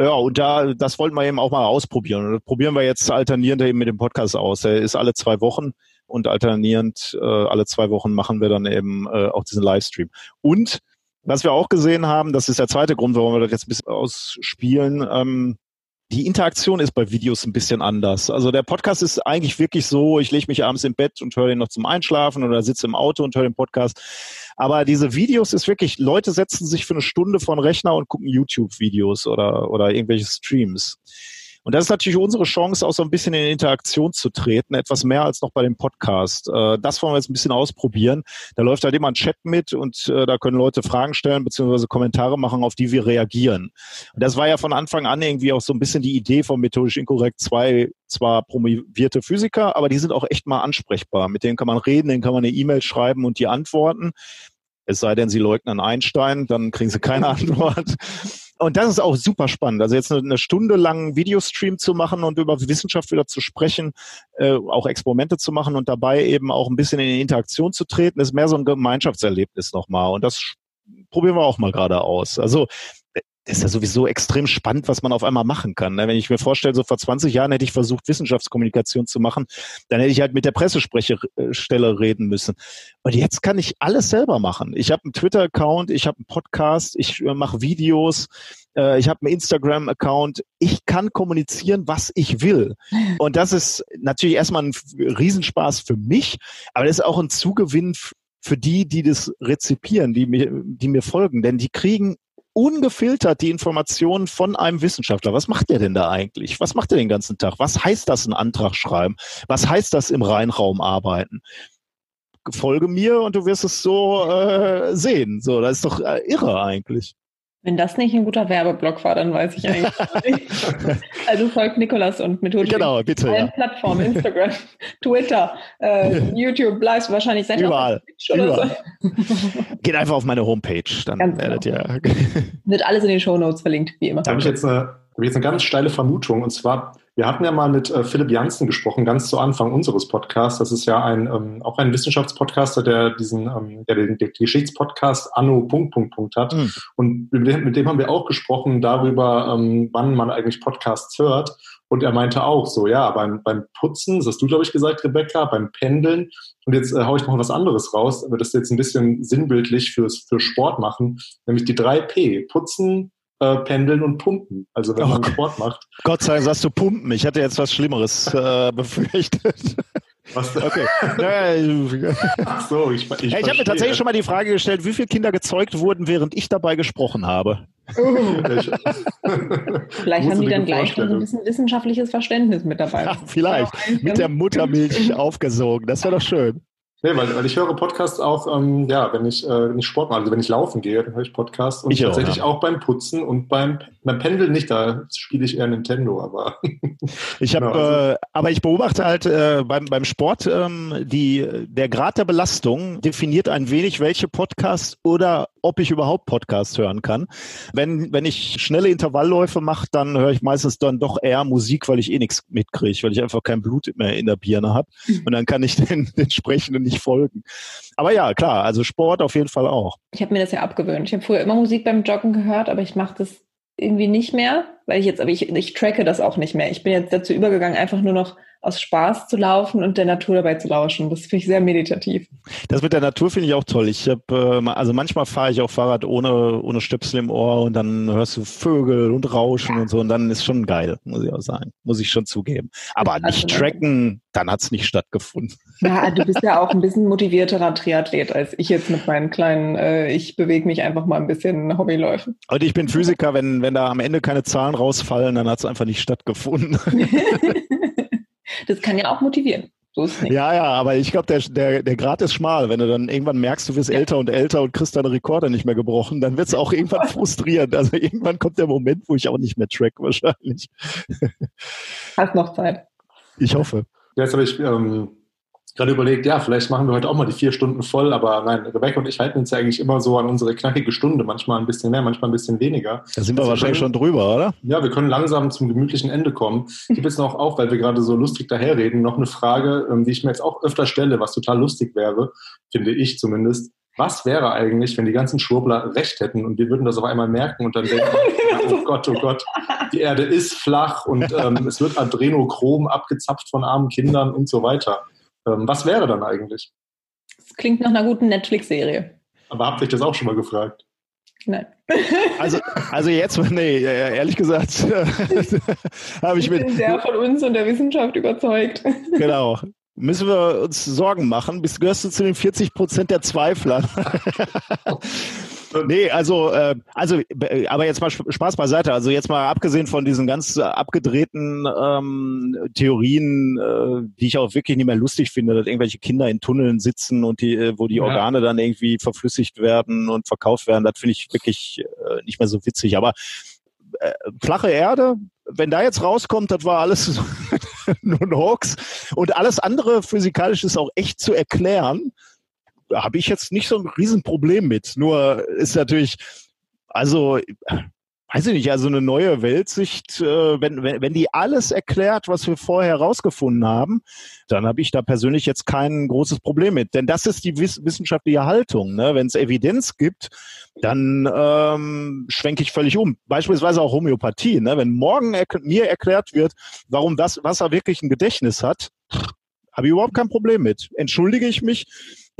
Ja, und da, das wollten wir eben auch mal ausprobieren. Das probieren wir jetzt alternierend eben mit dem Podcast aus. Der ist alle zwei Wochen und alternierend äh, alle zwei Wochen machen wir dann eben äh, auch diesen Livestream. Und was wir auch gesehen haben, das ist der zweite Grund, warum wir das jetzt ein bisschen ausspielen, ähm, die Interaktion ist bei Videos ein bisschen anders. Also der Podcast ist eigentlich wirklich so, ich lege mich abends im Bett und höre den noch zum Einschlafen oder sitze im Auto und höre den Podcast. Aber diese Videos ist wirklich, Leute setzen sich für eine Stunde vor den Rechner und gucken YouTube-Videos oder, oder irgendwelche Streams. Und das ist natürlich unsere Chance, auch so ein bisschen in Interaktion zu treten, etwas mehr als noch bei dem Podcast. Äh, das wollen wir jetzt ein bisschen ausprobieren. Da läuft halt immer ein Chat mit und äh, da können Leute Fragen stellen beziehungsweise Kommentare machen, auf die wir reagieren. Und das war ja von Anfang an irgendwie auch so ein bisschen die Idee von Methodisch Inkorrekt. Zwei zwar promovierte Physiker, aber die sind auch echt mal ansprechbar. Mit denen kann man reden, denen kann man eine E-Mail schreiben und die antworten. Es sei denn, sie leugnen Einstein, dann kriegen sie keine Antwort. Und das ist auch super spannend. Also jetzt eine, Stunde lang Videostream zu machen und über Wissenschaft wieder zu sprechen, äh, auch Experimente zu machen und dabei eben auch ein bisschen in Interaktion zu treten, ist mehr so ein Gemeinschaftserlebnis nochmal. Und das probieren wir auch mal gerade aus. Also ist ja sowieso extrem spannend, was man auf einmal machen kann. Ne? Wenn ich mir vorstelle, so vor 20 Jahren hätte ich versucht, Wissenschaftskommunikation zu machen, dann hätte ich halt mit der Pressesprechestelle reden müssen. Und jetzt kann ich alles selber machen. Ich habe einen Twitter-Account, ich habe einen Podcast, ich äh, mache Videos, äh, ich habe einen Instagram-Account. Ich kann kommunizieren, was ich will. Und das ist natürlich erstmal ein Riesenspaß für mich, aber das ist auch ein Zugewinn für die, die das rezipieren, die mir, die mir folgen. Denn die kriegen ungefiltert die Informationen von einem Wissenschaftler. Was macht der denn da eigentlich? Was macht er den ganzen Tag? Was heißt das, einen Antrag schreiben? Was heißt das, im Reinraum arbeiten? Folge mir und du wirst es so äh, sehen. So, das ist doch äh, irre eigentlich. Wenn das nicht ein guter Werbeblock war, dann weiß ich eigentlich nicht. also folgt Nikolas und Methode. Genau, bitte. Allen ja. Plattformen, Instagram, Twitter, äh, YouTube, Live, wahrscheinlich seid Überall. Überall. So. Geht einfach auf meine Homepage, dann Ganz werdet genau. ihr. Wird alles in den Show Notes verlinkt, wie immer. Da habe ich jetzt eine, habe jetzt eine ganz steile Vermutung. Und zwar wir hatten ja mal mit äh, Philipp Janssen gesprochen, ganz zu Anfang unseres Podcasts. Das ist ja ein, ähm, auch ein Wissenschaftspodcaster, der diesen, ähm, der den, den Geschichtspodcast Anno Punkt Punkt Punkt hat. Mhm. Und mit dem, mit dem haben wir auch gesprochen darüber, ähm, wann man eigentlich Podcasts hört. Und er meinte auch so, ja, beim, beim Putzen, das hast du, glaube ich, gesagt, Rebecca, beim Pendeln. Und jetzt äh, haue ich noch was anderes raus, aber das jetzt ein bisschen sinnbildlich fürs, für Sport machen, nämlich die 3P. Putzen, äh, pendeln und pumpen. Also wenn oh, man Sport macht. Gott sei Dank sagst du pumpen. Ich hatte jetzt was Schlimmeres äh, befürchtet. Was okay. Ach so, ich, ich, ja, ich habe mir tatsächlich schon mal die Frage gestellt, wie viele Kinder gezeugt wurden, während ich dabei gesprochen habe. Vielleicht haben die dann gleich schon so ein bisschen wissenschaftliches Verständnis mit dabei. Ja, vielleicht. Mit der Muttermilch aufgesogen. Das wäre doch schön. Nee, weil, weil ich höre Podcasts auch, ähm, ja, wenn ich, äh, wenn ich Sport mache, also wenn ich laufen gehe, dann höre ich Podcasts und ich tatsächlich auch, ja. auch, beim Putzen und beim, beim Pendeln nicht, da spiele ich eher Nintendo, aber. ich habe, genau, also. äh, aber ich beobachte halt äh, beim, beim Sport, ähm, die, der Grad der Belastung definiert ein wenig, welche Podcasts oder ob ich überhaupt Podcasts hören kann. Wenn, wenn ich schnelle Intervallläufe mache, dann höre ich meistens dann doch eher Musik, weil ich eh nichts mitkriege, weil ich einfach kein Blut mehr in der Birne habe. Mhm. Und dann kann ich den, den entsprechenden nicht folgen. Aber ja, klar, also Sport auf jeden Fall auch. Ich habe mir das ja abgewöhnt. Ich habe früher immer Musik beim Joggen gehört, aber ich mache das irgendwie nicht mehr, weil ich jetzt, aber ich, ich tracke das auch nicht mehr. Ich bin jetzt dazu übergegangen, einfach nur noch aus Spaß zu laufen und der Natur dabei zu lauschen. Das finde ich sehr meditativ. Das mit der Natur finde ich auch toll. Ich habe, äh, also manchmal fahre ich auch Fahrrad ohne, ohne Stöpsel im Ohr und dann hörst du Vögel und Rauschen und so und dann ist schon geil, muss ich auch sagen. Muss ich schon zugeben. Aber nicht tracken, dann hat es nicht stattgefunden. Ja, du bist ja auch ein bisschen motivierterer Triathlet als ich jetzt mit meinen kleinen, äh, ich bewege mich einfach mal ein bisschen Hobbyläufen. Und ich bin Physiker, wenn, wenn da am Ende keine Zahlen rausfallen, dann hat es einfach nicht stattgefunden. Das kann ja auch motivieren. So. Ja, ja, aber ich glaube, der, der, der Grad ist schmal. Wenn du dann irgendwann merkst, du wirst ja. älter und älter und kriegst deine Rekorde nicht mehr gebrochen, dann wird es auch irgendwann frustrierend. Also irgendwann kommt der Moment, wo ich auch nicht mehr track wahrscheinlich. Hast noch Zeit. Ich hoffe. Jetzt habe ich ähm, gerade überlegt, ja, vielleicht machen wir heute auch mal die vier Stunden voll, aber nein, Rebecca und ich halten uns ja eigentlich immer so an unsere knackige Stunde, manchmal ein bisschen mehr, manchmal ein bisschen weniger. Da sind wir also wahrscheinlich können, schon drüber, oder? Ja, wir können langsam zum gemütlichen Ende kommen. Ich habe jetzt noch auch, weil wir gerade so lustig daherreden, noch eine Frage, ähm, die ich mir jetzt auch öfter stelle, was total lustig wäre, finde ich zumindest. Was wäre eigentlich, wenn die ganzen Schwurbler recht hätten und wir würden das auf einmal merken und dann denken, oh Gott, oh Gott, die Erde ist flach und ähm, es wird Adrenochrom abgezapft von armen Kindern und so weiter. Ähm, was wäre dann eigentlich? Das klingt nach einer guten Netflix-Serie. Aber habt ihr euch das auch schon mal gefragt? Nein. Also, also jetzt, nee, ehrlich gesagt, habe ich, ich mit. bin sehr von uns und der Wissenschaft überzeugt. Genau. Müssen wir uns Sorgen machen? Bist, gehörst du zu den 40 Prozent der Zweifler? nee, also, äh, also, aber jetzt mal Spaß beiseite. Also jetzt mal abgesehen von diesen ganz abgedrehten ähm, Theorien, äh, die ich auch wirklich nicht mehr lustig finde, dass irgendwelche Kinder in Tunneln sitzen und die, äh, wo die Organe ja. dann irgendwie verflüssigt werden und verkauft werden, das finde ich wirklich äh, nicht mehr so witzig. Aber äh, flache Erde, wenn da jetzt rauskommt, das war alles nur ein Hoax und alles andere physikalisch ist auch echt zu erklären, habe ich jetzt nicht so ein Riesenproblem mit. Nur ist natürlich, also weiß ich nicht, also eine neue Weltsicht, äh, wenn, wenn, wenn die alles erklärt, was wir vorher herausgefunden haben, dann habe ich da persönlich jetzt kein großes Problem mit. Denn das ist die wiss wissenschaftliche Haltung. Ne? Wenn es Evidenz gibt, dann ähm, schwenke ich völlig um. Beispielsweise auch Homöopathie. Ne? Wenn morgen er mir erklärt wird, warum das Wasser wirklich ein Gedächtnis hat, habe ich überhaupt kein Problem mit. Entschuldige ich mich,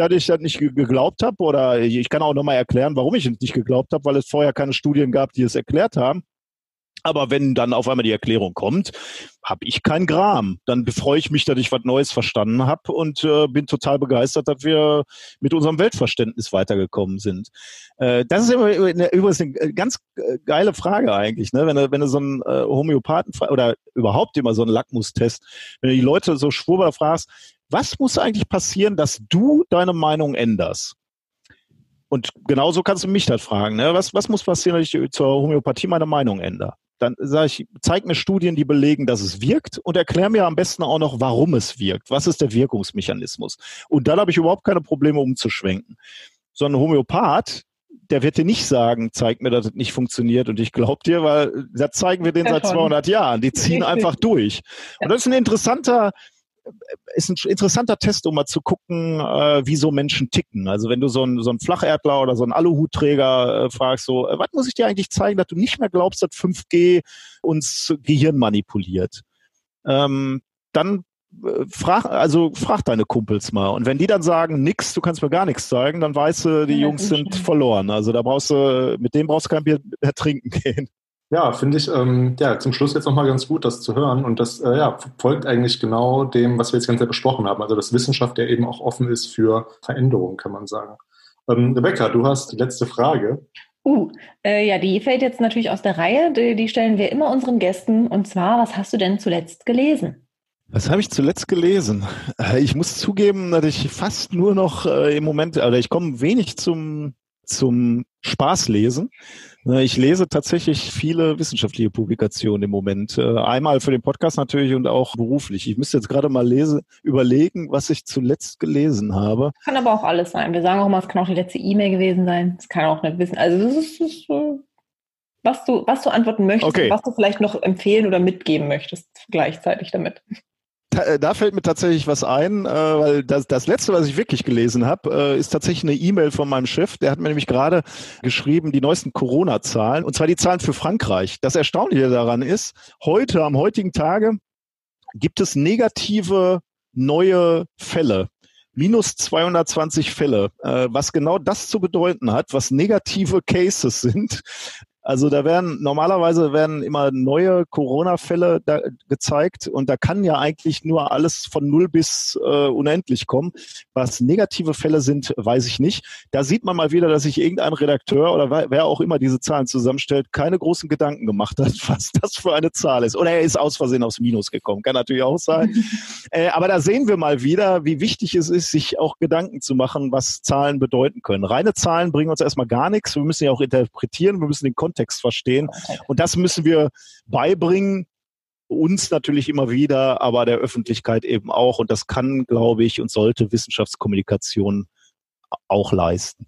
dass ich das nicht geglaubt habe oder ich kann auch nochmal erklären, warum ich es nicht geglaubt habe, weil es vorher keine Studien gab, die es erklärt haben. Aber wenn dann auf einmal die Erklärung kommt, habe ich kein Gram. Dann freue ich mich, dass ich was Neues verstanden habe und äh, bin total begeistert, dass wir mit unserem Weltverständnis weitergekommen sind. Äh, das ist immer, übrigens eine ganz geile Frage eigentlich, ne? wenn, du, wenn du so einen äh, Homöopathen oder überhaupt immer so einen Lackmustest, wenn du die Leute so schwurbel fragst, was muss eigentlich passieren, dass du deine Meinung änderst? Und genauso kannst du mich das fragen. Ne? Was, was muss passieren, dass ich zur Homöopathie meine Meinung ändere? Dann sage ich, zeig mir Studien, die belegen, dass es wirkt und erklär mir am besten auch noch, warum es wirkt. Was ist der Wirkungsmechanismus? Und dann habe ich überhaupt keine Probleme umzuschwenken. So ein Homöopath, der wird dir nicht sagen, zeig mir, dass es nicht funktioniert und ich glaube dir, weil das zeigen wir den ja, seit 200 Jahren. Die ziehen einfach durch. Und das ist ein interessanter, ist ein interessanter Test, um mal zu gucken, äh, wie so Menschen ticken. Also wenn du so einen so einen Flacherdler oder so einen Aluhutträger äh, fragst, so, äh, was muss ich dir eigentlich zeigen, dass du nicht mehr glaubst, dass 5G uns Gehirn manipuliert? Ähm, dann äh, frag, also frag deine Kumpels mal. Und wenn die dann sagen, nix, du kannst mir gar nichts zeigen, dann weißt du, die ja, Jungs sind verloren. Also da brauchst du, mit denen brauchst du kein Bier trinken gehen. Ja, finde ich ähm, ja, zum Schluss jetzt nochmal ganz gut, das zu hören. Und das äh, ja, folgt eigentlich genau dem, was wir jetzt ganz besprochen haben. Also, dass Wissenschaft ja eben auch offen ist für Veränderungen, kann man sagen. Ähm, Rebecca, du hast die letzte Frage. Uh, äh, ja, die fällt jetzt natürlich aus der Reihe. Die, die stellen wir immer unseren Gästen. Und zwar, was hast du denn zuletzt gelesen? Was habe ich zuletzt gelesen? Äh, ich muss zugeben, dass ich fast nur noch äh, im Moment, oder ich komme wenig zum, zum Spaß lesen. Ich lese tatsächlich viele wissenschaftliche Publikationen im Moment. Äh, einmal für den Podcast natürlich und auch beruflich. Ich müsste jetzt gerade mal lese, überlegen, was ich zuletzt gelesen habe. Kann aber auch alles sein. Wir sagen auch mal, es kann auch die letzte E-Mail gewesen sein. Es kann auch nicht wissen. Also das ist, ist was du, was du antworten möchtest okay. was du vielleicht noch empfehlen oder mitgeben möchtest gleichzeitig damit. Äh, da fällt mir tatsächlich was ein, äh, weil das, das letzte, was ich wirklich gelesen habe, äh, ist tatsächlich eine E-Mail von meinem Chef. Der hat mir nämlich gerade geschrieben, die neuesten Corona-Zahlen, und zwar die Zahlen für Frankreich. Das Erstaunliche daran ist, heute, am heutigen Tage, gibt es negative neue Fälle minus 220 Fälle, äh, was genau das zu bedeuten hat, was negative Cases sind. Also da werden normalerweise werden immer neue Corona-Fälle gezeigt und da kann ja eigentlich nur alles von null bis äh, unendlich kommen. Was negative Fälle sind, weiß ich nicht. Da sieht man mal wieder, dass sich irgendein Redakteur oder wer auch immer diese Zahlen zusammenstellt, keine großen Gedanken gemacht hat, was das für eine Zahl ist. Oder er ist aus Versehen aufs Minus gekommen, kann natürlich auch sein. äh, aber da sehen wir mal wieder, wie wichtig es ist, sich auch Gedanken zu machen, was Zahlen bedeuten können. Reine Zahlen bringen uns erstmal gar nichts. Wir müssen ja auch interpretieren, wir müssen den Kontext Kontext verstehen. Und das müssen wir beibringen, uns natürlich immer wieder, aber der Öffentlichkeit eben auch. Und das kann, glaube ich, und sollte Wissenschaftskommunikation auch leisten.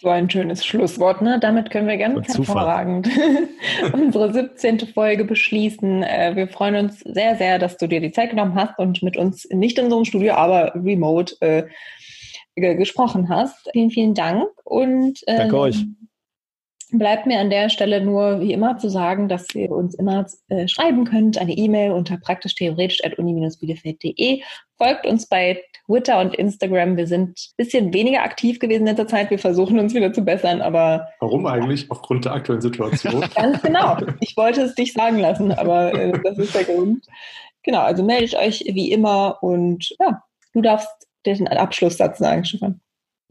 So ein schönes Schlusswort. Ne? Damit können wir ganz hervorragend unsere 17. Folge beschließen. Äh, wir freuen uns sehr, sehr, dass du dir die Zeit genommen hast und mit uns nicht in so einem Studio, aber remote äh, gesprochen hast. Vielen, vielen Dank. Und ähm, Danke euch bleibt mir an der Stelle nur wie immer zu sagen, dass ihr uns immer äh, schreiben könnt, eine E-Mail unter praktisch-theoretisch.uni-bielefeld.de. Folgt uns bei Twitter und Instagram. Wir sind ein bisschen weniger aktiv gewesen in letzter Zeit. Wir versuchen uns wieder zu bessern, aber. Warum eigentlich? Aufgrund der aktuellen Situation? Ganz genau. Ich wollte es dich sagen lassen, aber äh, das ist der Grund. Genau, also meldet euch wie immer und ja, du darfst den Abschlusssatz sagen, Stefan.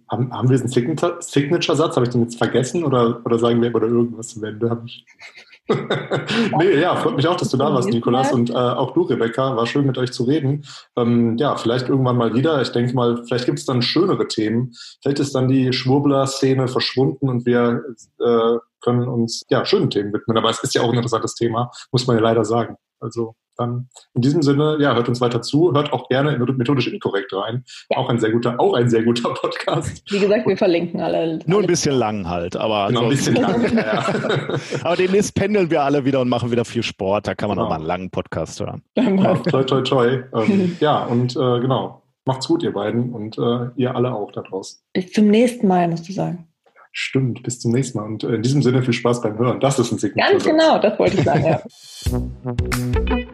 Haben, haben wir diesen Signature-Satz? Habe ich den jetzt vergessen oder, oder sagen wir oder irgendwas zum Ende? Nee, ja, freut mich auch, dass du da warst, Nikolas. Und äh, auch du, Rebecca. War schön, mit euch zu reden. Ähm, ja, vielleicht irgendwann mal wieder. Ich denke mal, vielleicht gibt es dann schönere Themen. Vielleicht ist dann die Schwurbler-Szene verschwunden und wir äh, können uns ja schönen Themen widmen. Aber es ist ja auch ein interessantes Thema, muss man ja leider sagen. Also dann in diesem Sinne, ja, hört uns weiter zu, hört auch gerne in methodisch inkorrekt rein. Ja. Auch ein sehr guter, auch ein sehr guter Podcast. Wie gesagt, wir verlinken alle. Nur ein bisschen lang halt, aber genau, ein bisschen lang. ja. aber demnächst pendeln wir alle wieder und machen wieder viel Sport. Da kann man genau. auch mal einen langen Podcast hören. Ja, toi, toi, toi. Ähm, ja, und äh, genau. Macht's gut, ihr beiden und äh, ihr alle auch da draußen. Bis zum nächsten Mal, musst du sagen. Stimmt, bis zum nächsten Mal. Und äh, in diesem Sinne viel Spaß beim Hören. Das ist ein Signal. Ganz genau, das wollte ich sagen, ja.